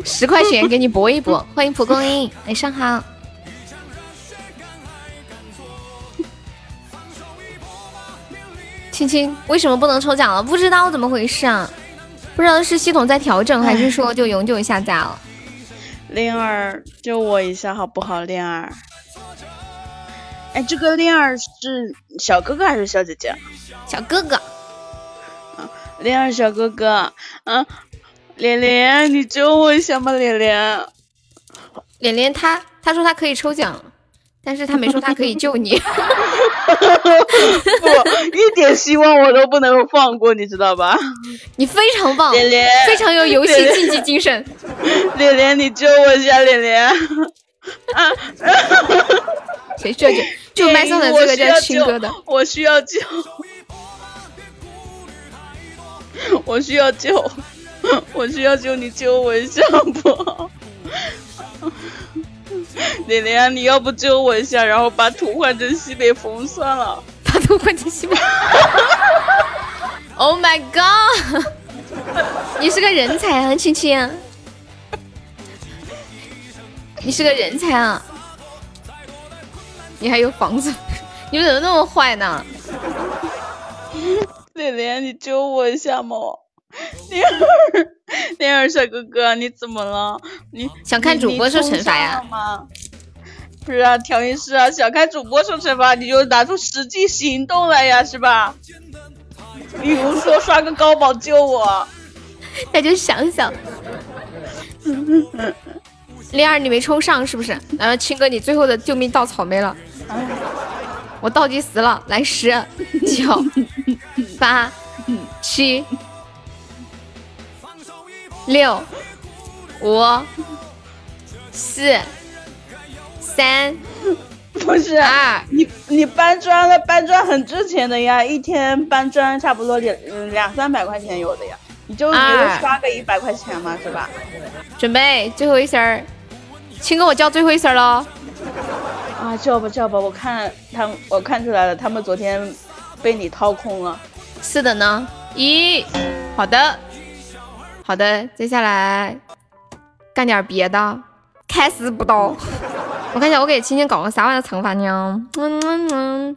十块钱给你搏一搏，欢迎蒲公英，晚上好。亲亲，为什么不能抽奖了？不知道怎么回事啊？不知道是系统在调整，还是说就永久下架了？灵儿，救我一下好不好？灵儿，哎，这个灵儿是小哥哥还是小姐姐？小哥哥。莲儿小哥哥，嗯，连连，你救我一下嘛，连连。连连他他说他可以抽奖，但是他没说他可以救你。不，一点希望我都不能放过，你知道吧？你非常棒，连连，非常有游戏竞技精神。连连，你救我一下，连连。谁需要救？就麦上的这个叫青哥的，我需要救。我需要救，我需要救，你救我一下不？连连，你要不救我一下，然后把图换成西北风算了。把图换成西北。Oh my god！你是个人才啊，青青。你是个人才啊！你还有房子，你们怎么那么坏呢？连连，你救我一下嘛！莲儿，莲儿小哥哥，你怎么了？你想看主播受惩罚呀？不是啊，调音师啊，想看主播受惩罚，你就拿出实际行动来呀，是吧？比如说刷个高保救我，那就想想。莲儿，你没冲上是不是？然后青哥，你最后的救命稻草没了。我倒计时了，来十、九、八、七、六、五、四、三、不是二，你你搬砖了，搬砖很值钱的呀，一天搬砖差不多两嗯两三百块钱有的呀，你就刷个一百块钱嘛，是吧？准备最后一声儿，亲哥，我叫最后一声儿喽。啊，叫吧叫吧，我看他们，我看出来了，他们昨天被你掏空了。是的呢，一，好的，好的，接下来干点别的，开始不到。我看一下，我给青青搞个啥玩意儿惩罚呢？嗯嗯嗯，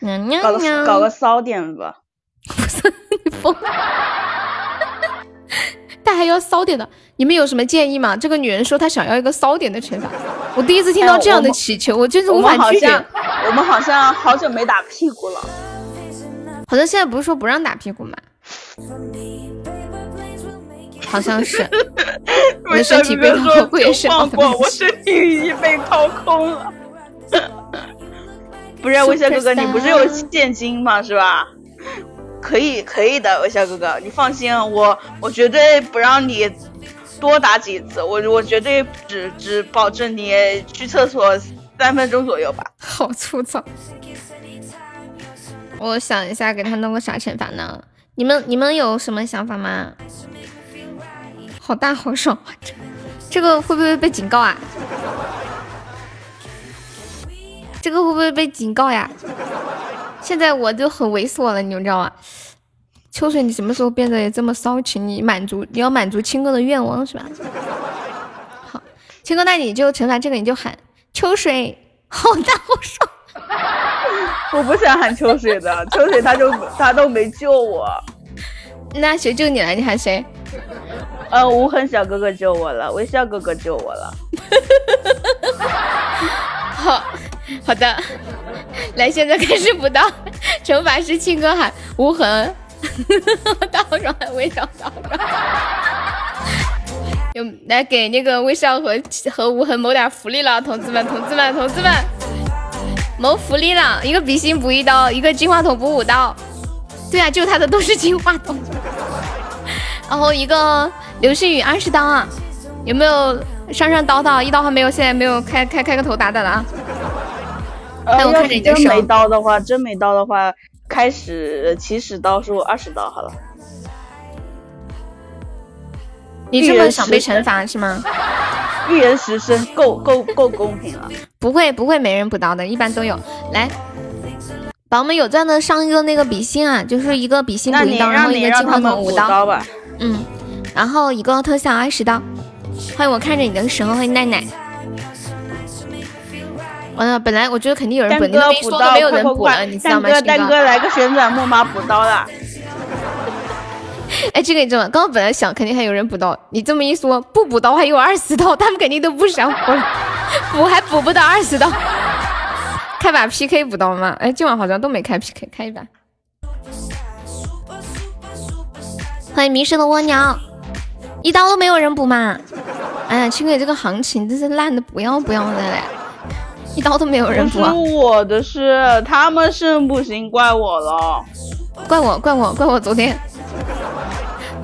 娘娘搞个娘，搞个骚点吧。但还要骚点的，你们有什么建议吗？这个女人说她想要一个骚点的惩罚，我第一次听到这样的祈求，我真是无我们法拒绝。好像我们好像好久没打屁股了。好像现在不是说不让打屁股吗？好像是。我的身体被掏空，我也是。放过我身体已经被掏空了。不是，微笑哥哥，你不是有现金吗？是吧？可以，可以的，微笑哥哥，你放心，我我绝对不让你多打几次，我我绝对只只保证你去厕所三分钟左右吧。好粗糙。我想一下，给他弄个啥惩罚呢？你们你们有什么想法吗？好大好爽！这个会不会被警告啊？这个会不会被警告呀？现在我就很猥琐了，你们知道吗？秋水，你什么时候变得这么骚情？你满足你要满足青哥的愿望是吧？好，青哥，那你就惩罚这个，你就喊秋水，好大好爽。我不想喊秋水的，秋水他就他都没救我。那谁救你了？你喊谁？呃，无痕小哥哥救我了，微笑哥哥救我了。好好的，来，现在开始补刀，惩罚是庆哥喊无痕，大好爽，微笑大好爽。有来给那个微笑和和无痕谋点福利了，同志们，同志们，同志们，谋福利了！一个比心补一刀，一个金话筒补五刀。对啊，就他的都是金话筒。然后一个流星雨二十刀啊，有没有上上刀刀？一刀还没有，现在没有开开开个头打打的啊。呃，我要看着你的手真没刀的话，真没刀的话，开始起始刀数二十刀好了。你这么想被惩罚是吗？一人十声，够够够公平了。不会不会没人补刀的，一般都有。来，宝宝们有钻的上一个那个比心啊，就是一个比心补一刀，然后一个金话他们补筒五刀。刀吧。嗯，然后一个特效二十刀。欢迎我看着你的时候，欢迎奈奈。完了，本来我觉得肯定有人补，你蛋哥都没说补刀，都没有人补了，你知道吗？蛋哥，哥来个旋转木马补刀了。哎，这个你知道吗？刚刚本来想肯定还有人补刀，你这么一说，不补刀还有二十刀，他们肯定都不想补了，补还补不到二十刀。开把 PK 补刀吗？哎，今晚好像都没开 PK，开一把。欢迎迷失的蜗牛，一刀都没有人补吗？哎呀，青哥，这个行情真是烂的不要不要的嘞，一刀都没有人补啊，我的事，他们是不行，怪我了。怪我怪我怪我昨天。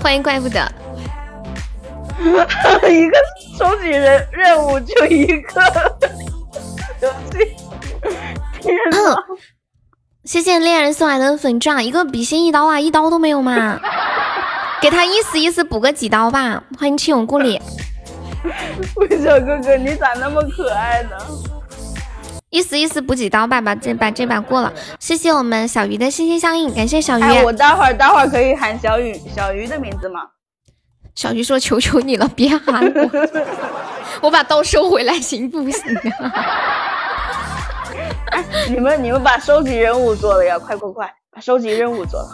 欢迎怪不得。一个收集任任务就一个，天哪！谢谢恋人送来的粉钻，一个比心一刀啊，一刀都没有嘛，给他意思意思补个几刀吧。欢迎亲友故里，微笑哥哥，你咋那么可爱呢？意思意思补几刀吧，把这把这把过了。谢谢我们小鱼的心心相印，感谢小鱼。哎，我待会儿待会儿可以喊小雨小鱼的名字吗？小鱼说：“求求你了，别喊我，我把刀收回来行不行啊？” 你们你们把收集任务做了呀！快快快，把收集任务做了。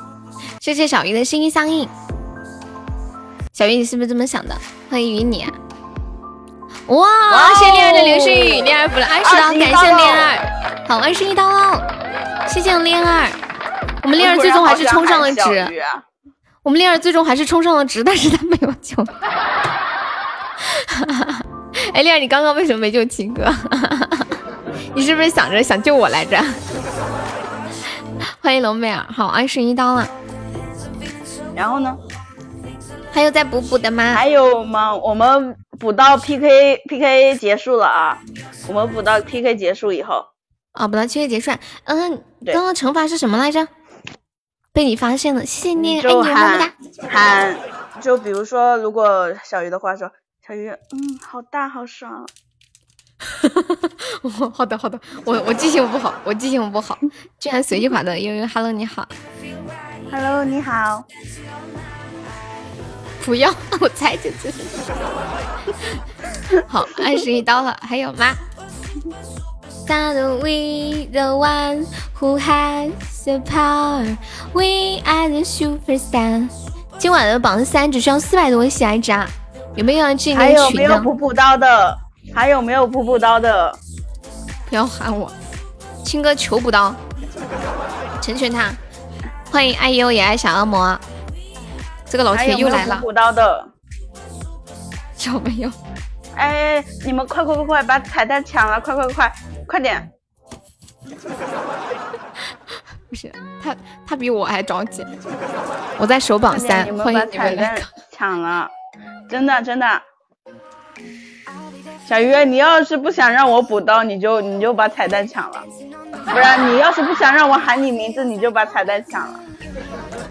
谢谢小鱼的心心相印。小鱼，你是不是这么想的？欢迎与你、啊。哇！谢谢恋儿的流星雨，恋儿补了二十刀，感谢恋爱。好，二十一刀喽！谢谢恋爱。我们恋儿最终还是冲上了值。我们恋儿最终还是冲上了值，但是他没有救。哎，恋儿，你刚刚为什么没救七哥？你是不是想着想救我来着？欢迎龙妹儿，好，二十一刀了。然后呢？还有再补补的吗？还有吗？我们补到 PK PK 结束了啊！我们补到 PK 结束以后，哦，补到 PK 结束。嗯，刚刚惩罚是什么来着？被你发现了，谢谢你，爱你么么哒。喊，就比如说，如果小鱼的话说，小鱼，嗯，好大，好爽。好的好的，我我记性不好，我记性不好，居然随机划的悠悠，Hello 你好，Hello 你好，不要，我猜就这。好，二十一刀了，还有吗？That we the one who has the power, we are the superstar。今晚的榜三只需要四百多个喜爱值啊，有没有要进还有没有补补刀的？还有没有补补刀的？不要喊我，青哥求补刀，成全他。欢迎爱优也爱小恶魔，这个老铁又来了。补补刀的 有没有？哎，你们快快快快把彩蛋抢了！快快快快点！不是他，他比我还着急。我在守榜三，欢迎你们来抢了，真的真的。小鱼，你要是不想让我补刀，你就你就把彩蛋抢了；不然你要是不想让我喊你名字，你就把彩蛋抢了。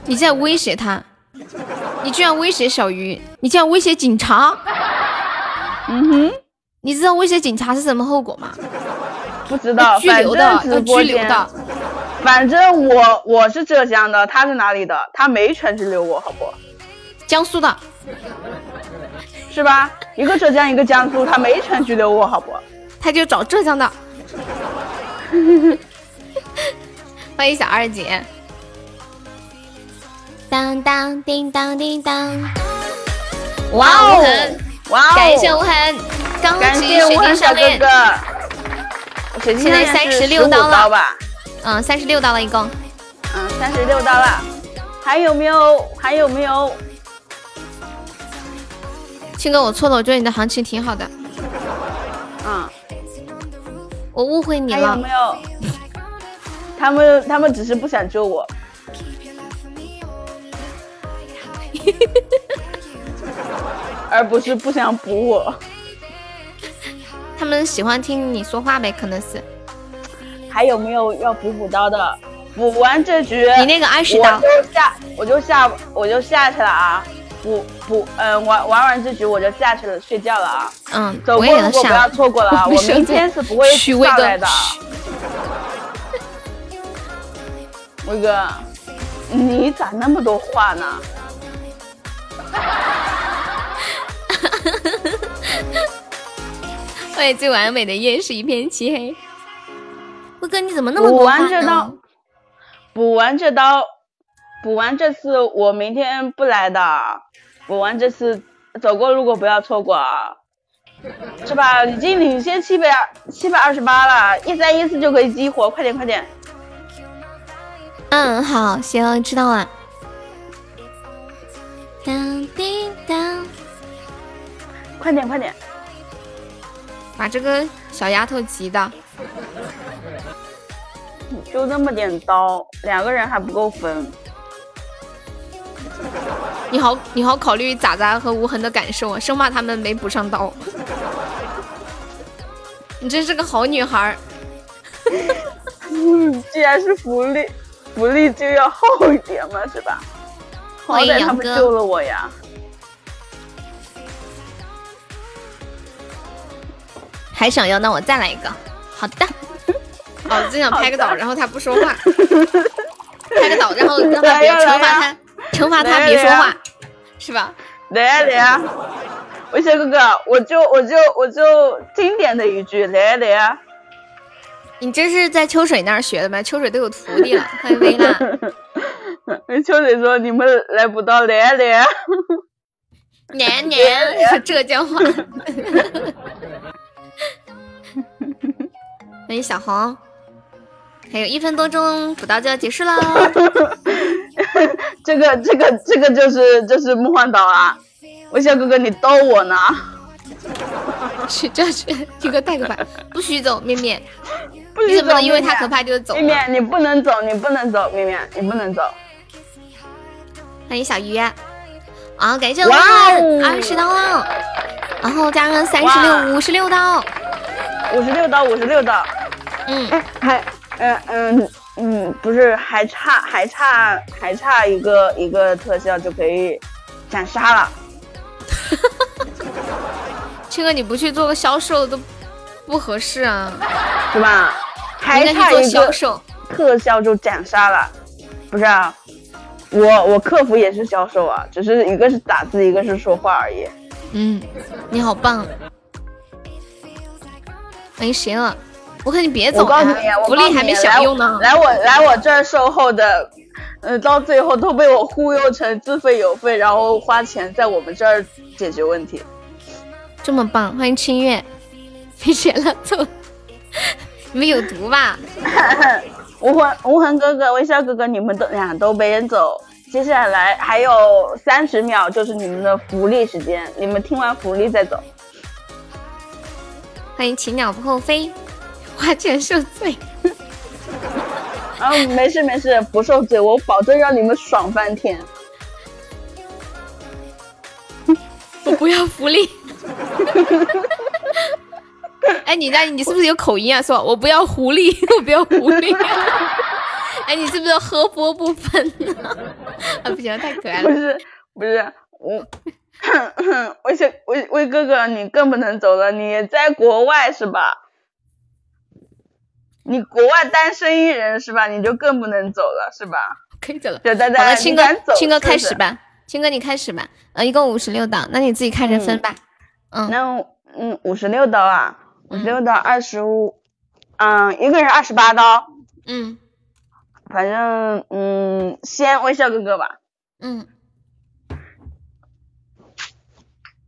你在威胁他？你居然威胁小鱼？你竟然威胁警察？嗯哼，你知道威胁警察是什么后果吗？不知道，拘留的，要拘留的。反正我我是浙江的，他是哪里的？他没权拘留我，好不？江苏的。是吧？一个浙江，一个江苏，他没权拘留我，好不？他就找浙江的。欢迎小二姐。当当叮当叮当。哇哦！哇哦！感谢无痕，感谢无痕小哥哥。现在三十六刀了。嗯，三十六刀了，一共。嗯，三十六刀了。还有没有？还有没有？青哥，我错了，我觉得你的行情挺好的。嗯，我误会你了。有没有？他们他们只是不想救我，而不是不想补我。他们喜欢听你说话呗，可能是。还有没有要补补刀的？补完这局，你那个二十刀，我就下，我就下，我就下去了啊。补补，嗯，玩玩完这局我就下去了，睡觉了啊。嗯，走过路过不要错过了啊！我明天是不会上来的。威哥，你咋那么多话呢？欢迎最完美的夜是一片漆黑。威哥，你怎么那么多话呢？补完这刀，补完这刀，补完这次我明天不来的。补完这次走过路过不要错过啊，是吧？已经领先七百七百二十八了，一三一四就可以激活，快点快点。嗯，好，行，知道了。当叮当，快点快点，把这个小丫头急的。就那么点刀，两个人还不够分。你好，你好，考虑咋咋和无痕的感受啊，生怕他们没补上刀。你真是个好女孩。嗯，既然是福利，福利就要厚一点嘛，是吧？欢迎他们救了我呀。还想要？那我再来一个。好的。哦，真想拍个岛，然后他不说话。拍个岛，然后让他别惩罚他。惩罚他别说话，是吧？来呀来呀！微笑哥哥，我就我就我就经典的一句来呀来呀！你这是在秋水那儿学的吗？秋水都有徒弟了，欢迎薇娜。秋水说：“你们来不到，来呀来呀！” 年年浙江话。欢迎小红。还有一分多钟，补刀就要结束了。这个这个这个就是就是梦幻岛啊！微笑哥哥，你逗我呢？去这去，听哥带个板，不许走，面面。不许你怎么能因为他可怕就走呢？绵绵，你不能走，你不能走，面面，你不能走。欢迎小鱼啊！感谢我哇们哦二十刀了，然后加上三十六、五十六刀。五十六刀，五十六刀。嗯，还，嗯嗯嗯，不是，还差还差还差一个一个特效就可以斩杀了。青哥，你不去做个销售都不合适啊！是吧？还差一个销售。特效就斩杀了，不是啊？我我客服也是销售啊，只是一个是打字，一个是说话而已。嗯，你好棒！欢迎谁了？我看你别走我告诉你，啊，我告诉福利还没享用呢。来我来我这儿售后的，呃，到最后都被我忽悠成自费邮费，然后花钱在我们这儿解决问题。这么棒，欢迎清月。没钱了，走。你们有毒吧？无痕无痕哥哥、微笑哥哥，你们都俩都被人走。接下来还有三十秒，就是你们的福利时间，你们听完福利再走。欢迎禽鸟不后飞，花钱受罪。啊，没事没事，不受罪，我保证让你们爽翻天。我不要福利。哎，你那，你是不是有口音啊？说我不要狐狸，我不要狐狸。哎，你是不是喝波不分呢？啊，不行，太可爱了。不是不是，我，魏小魏魏哥哥，你更不能走了，你在国外是吧？你国外单身一人是吧？你就更不能走了是吧？可以走了。就大好了，家青哥，青哥开始吧。吧。青哥你开始吧。呃，一共五十六刀，那你自己看着分吧。嗯，那嗯，五十六刀啊，五十六刀二十五，嗯，一个人二十八刀。嗯，反正嗯，先微笑哥哥吧。嗯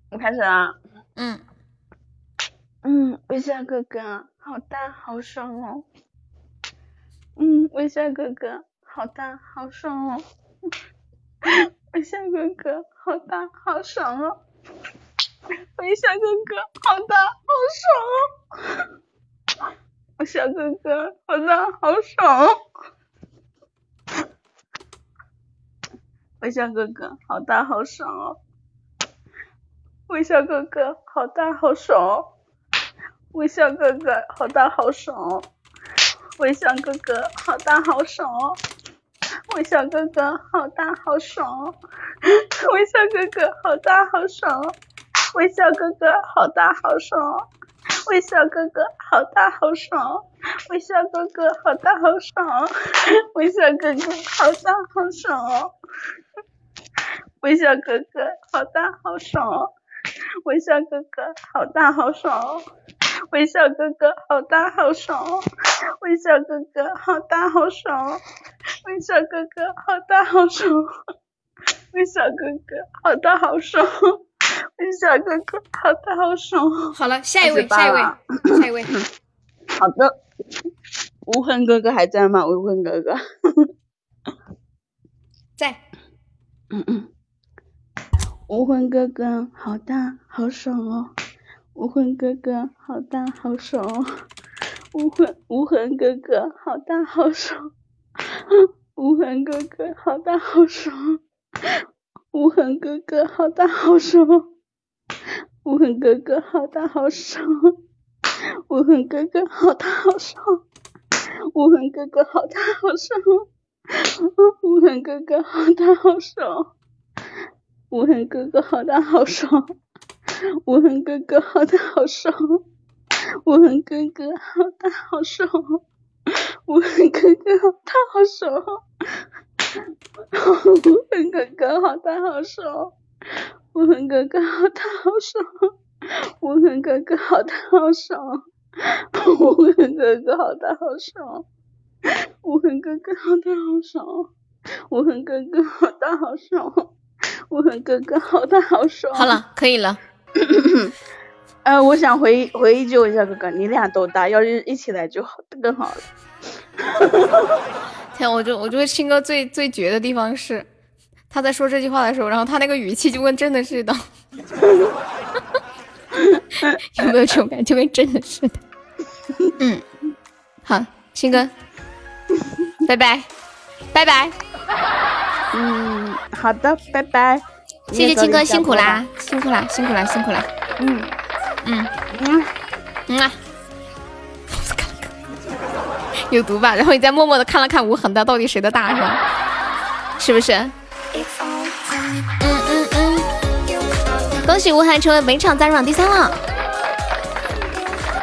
我开始啦。嗯，嗯，微笑哥哥，好大好爽哦。嗯，微笑哥哥，好大好爽哦。微笑哥哥，好大好爽哦。微笑哥哥，好大好爽哦。微笑哥哥，好大好爽哦。微笑哥哥，好大好爽哦。微笑哥哥，好大好爽哦！微笑哥哥，好大好爽哦！微笑哥哥，好大好爽哦！微笑哥哥，好大好爽哦！微笑哥哥，好大好爽哦！微笑哥哥，好大好爽哦！微笑哥哥，好大好爽！微笑哥哥，好大好爽！微笑哥哥，好大好爽！微笑哥哥，好大好爽！微笑哥哥，好大好爽！微笑哥哥，好大好爽！微笑哥哥，好大好爽！微笑哥哥，好大好爽！微笑哥哥，好大好爽哦！微笑 哥哥，好大好爽哦！好了，下一位，下一位，下一位。好的，无痕哥哥还在吗？无痕哥哥，在。嗯嗯。无痕哥哥，好大好爽哦！无痕哥哥，好大好爽哦！无痕无痕哥哥，好大好爽！无痕哥哥，好大好爽！无痕哥哥，好大好爽！无痕哥哥，好大好瘦！无痕哥哥，好大好瘦！无痕哥哥，好大好瘦！无痕哥哥，好大好瘦！无痕哥哥好大好瘦，无痕哥哥好大好瘦，无痕哥哥好大好瘦，无痕哥哥好大好瘦，无痕哥哥好大好瘦，无痕哥哥好大好爽，无痕哥哥好大好爽，无痕哥哥好大好爽，无痕哥哥好大好爽，无痕哥哥好大好爽。我很哥哥，好大好爽。好了，可以了。呃，我想回回救一下哥哥，你俩都大，要是一起来就好更好了。天，我就我觉得青哥最最绝的地方是，他在说这句话的时候，然后他那个语气就跟真的似的，有没有这种感觉？就跟真的似的。嗯，好，新哥，拜拜，拜拜，嗯，好的，拜拜。谢谢青哥辛苦啦，辛苦啦，辛苦啦，辛苦啦。嗯嗯嗯嗯啊，有毒吧？然后你再默默的看了看无痕的，到底谁的大是吧？是不是？恭喜吴涵成为本场赞助榜第三了。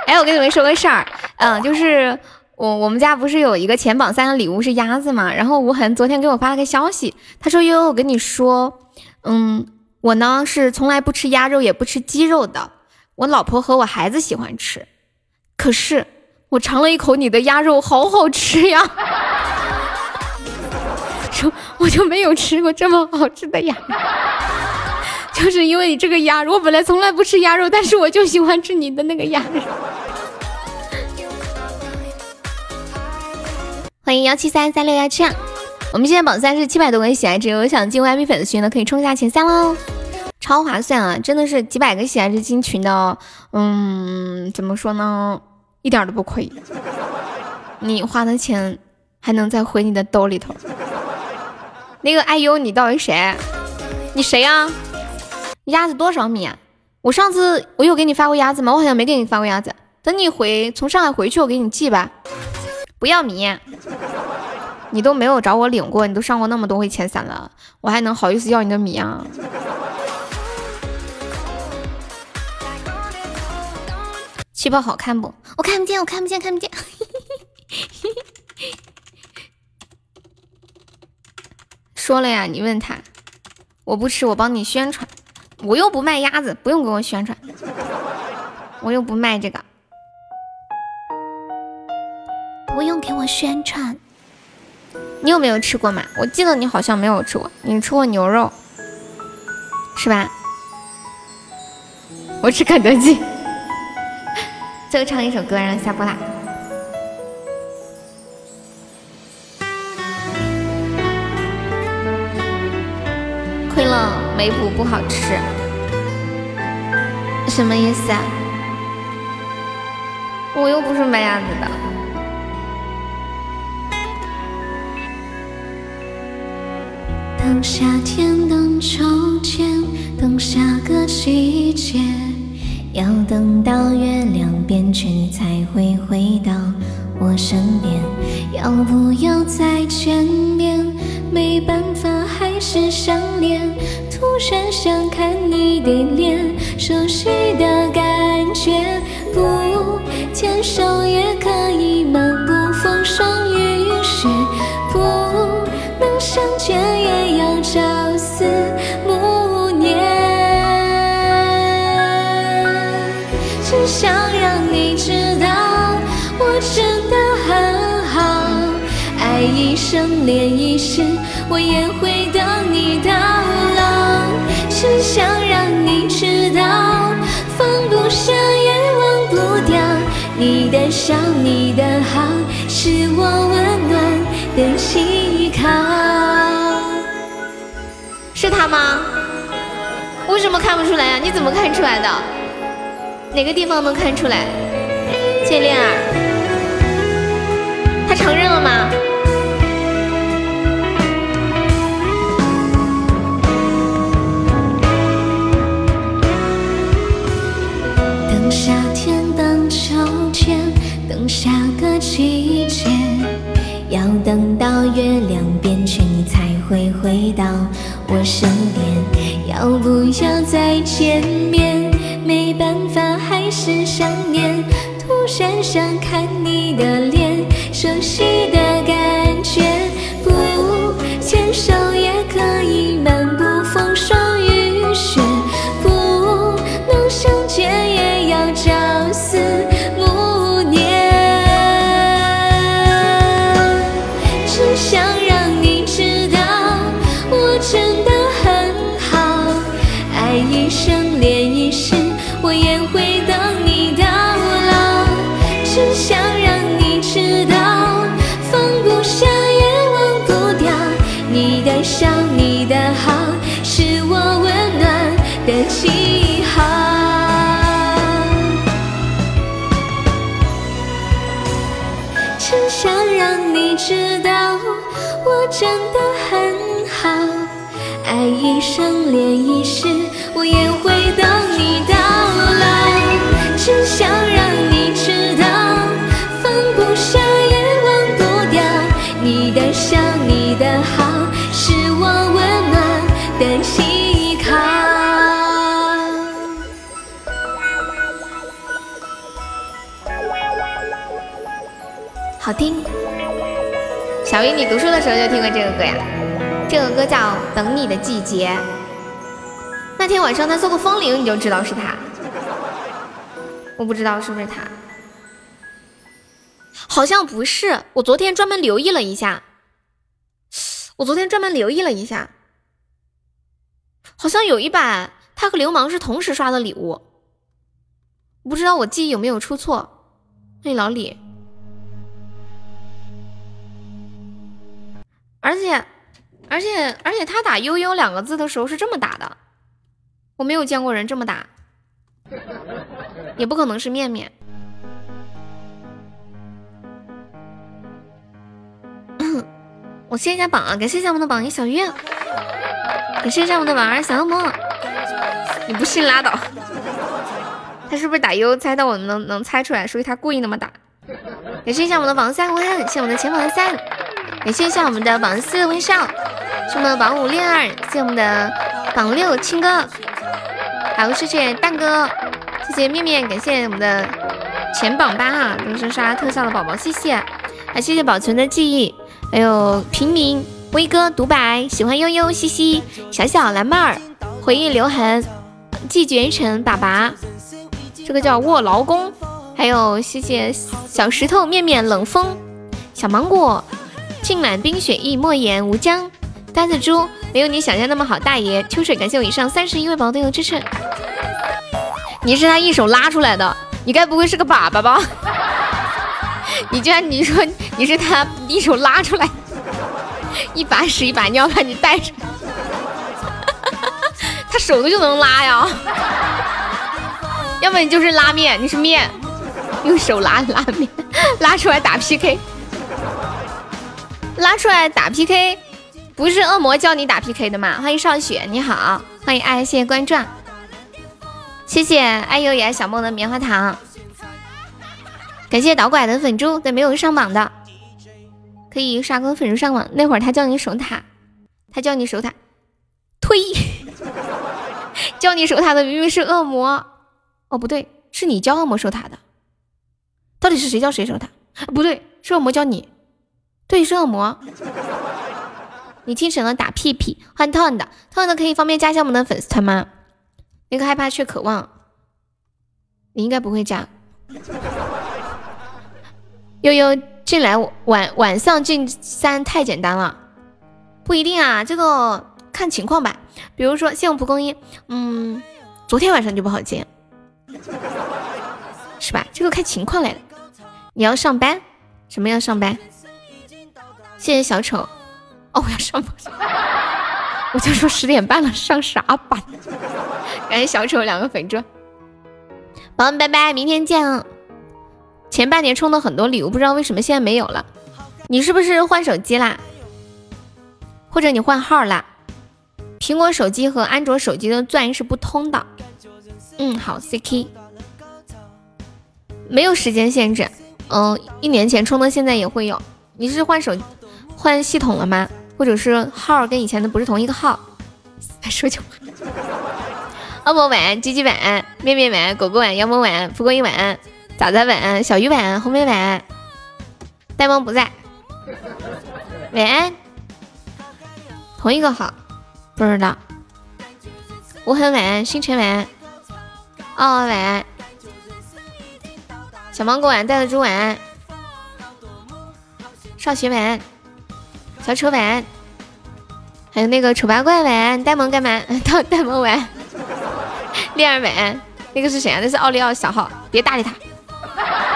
哎，我跟你们说个事儿，嗯，就是我我们家不是有一个前榜三的礼物是鸭子嘛？然后吴涵昨天给我发了个消息，他说悠悠，我跟你说，嗯，我呢是从来不吃鸭肉也不吃鸡肉的，我老婆和我孩子喜欢吃，可是我尝了一口你的鸭肉，好好吃呀！说我就没有吃过这么好吃的鸭，就是因为你这个鸭肉，我本来从来不吃鸭肉，但是我就喜欢吃你的那个鸭肉。欢迎幺七三三六幺七，我们现在榜三是七百多个喜爱值，有想进 VIP 粉丝群的可以冲一下前三喽，超划算啊！真的是几百个喜爱值进群的，嗯，怎么说呢，一点都不亏，你花的钱还能再回你的兜里头。那个爱优，你到底谁？你谁呀？鸭子多少米啊？我上次我有给你发过鸭子吗？我好像没给你发过鸭子。等你回从上海回去，我给你寄吧。不要米，你都没有找我领过，你都上过那么多回前三了，我还能好意思要你的米啊？气泡好看不？我看不见，我看不见，看不见。说了呀，你问他，我不吃，我帮你宣传，我又不卖鸭子，不用给我宣传，我又不卖这个，不用给我宣传。你有没有吃过嘛？我记得你好像没有吃过，你吃过牛肉是吧？我吃肯德基。最后唱一首歌，然后下播啦。了没补不好吃，什么意思啊？我又不是卖鸭子的。等夏天，等秋天，等下个季节，要等到月亮变圆，才会回到我身边。要不要再见面？没办法，还是想念。突然想看你的脸，熟悉的感觉。不牵手也可以漫步风霜雨雪，不能相见也要朝思暮念。只想让你知道，我真的很好。爱一生，恋一世，我也会等你到。只想让你知道，放不下也忘不掉。你的笑，你的好，是我温暖的依靠。是他吗？为什么看不出来呀、你怎么看出来的？哪个地方能看出来？谢恋儿，季节，要等到月亮变圆，你才会回到我身边。要不要再见面？没办法，还是想念。突然想看你的脸，熟悉的感觉。你读书的时候就听过这个歌呀？这个歌叫《等你的季节》。那天晚上他做过风铃，你就知道是他。我不知道是不是他，好像不是。我昨天专门留意了一下，我昨天专门留意了一下，好像有一版他和流氓是同时刷的礼物，不知道我记忆有没有出错。欢迎老李。而且，而且，而且，他打悠悠两个字的时候是这么打的，我没有见过人这么打，也不可能是面面。我谢一下榜啊，感谢一下我们的榜一小月，感谢一下我们的榜二小恶魔。你不信拉倒，他是不是打悠悠猜到我能能猜出来，所以他故意那么打。感谢一下我们的榜三温，谢谢我们的前榜三。感谢一下我们的榜四微笑，谢我们的榜五恋儿，谢谢我们的榜六青哥，还有谢谢蛋哥，谢谢面面，感谢我们的前榜八哈，都是刷特效的宝宝，谢谢，还谢谢保存的记忆，还有平民威哥独白，喜欢悠悠西西小小蓝妹儿，回忆留痕，季绝尘爸爸，这个叫卧劳宫，还有谢谢小石头面面冷风小芒果。浸满冰雪意，莫言无疆。呆子猪没有你想象那么好。大爷秋水，感谢我以上三十一位宝队友支持。你是他一手拉出来的，你该不会是个粑粑吧？你居然你说你是他一手拉出来，一把屎一把尿把你带着，他手都就能拉呀？要么你就是拉面，你是面，用手拉拉面，拉出来打 PK。拉出来打 PK，不是恶魔教你打 PK 的吗？欢迎少雪，你好，欢迎爱，谢谢关注，谢谢爱优也小梦的棉花糖，感谢导拐的粉猪，对没有上榜的可以刷个粉猪上榜。那会儿他叫你守塔，他叫你守塔，推，叫你守塔的明明是恶魔，哦不对，是你教恶魔守塔的，到底是谁叫谁守塔？不对，是恶魔教你。对，是恶魔。你听成了打屁屁，换烫的，烫的可以方便加一下我们的粉丝团吗？那个害怕却渴望，你应该不会加。悠悠进来晚晚上进三太简单了，不一定啊，这个看情况吧。比如说谢我蒲公英，嗯，昨天晚上就不好进，是吧？这个看情况来的。你要上班？什么要上班？谢谢小丑，哦，我要上班，我就说十点半了，上啥班？感谢小丑两个粉钻，宝宝们拜拜，明天见啊！前半年充的很多礼物，不知道为什么现在没有了。你是不是换手机啦？或者你换号啦？苹果手机和安卓手机的钻是不通的。嗯，好，CK，没有时间限制。嗯，一年前充的，现在也会有。你是换手？换系统了吗？或者是号跟以前的不是同一个号？说句话。恶魔晚，鸡鸡晚，面面晚，狗狗晚，妖魔晚，蒲公英晚，早早晚，小鱼晚，红梅晚，呆萌不在。晚安。同一个号，不知道。我很晚安，星辰晚，安，奥奥晚安，小芒果晚安，带子猪晚安，少雪晚安。小丑晚，还有那个丑八怪晚，呆萌干嘛？呆呆萌晚，恋儿晚，那个是谁啊？那是奥利奥小号，别搭理他。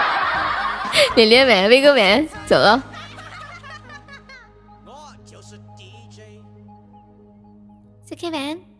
脸脸晚，威哥晚，走了。CK 晚。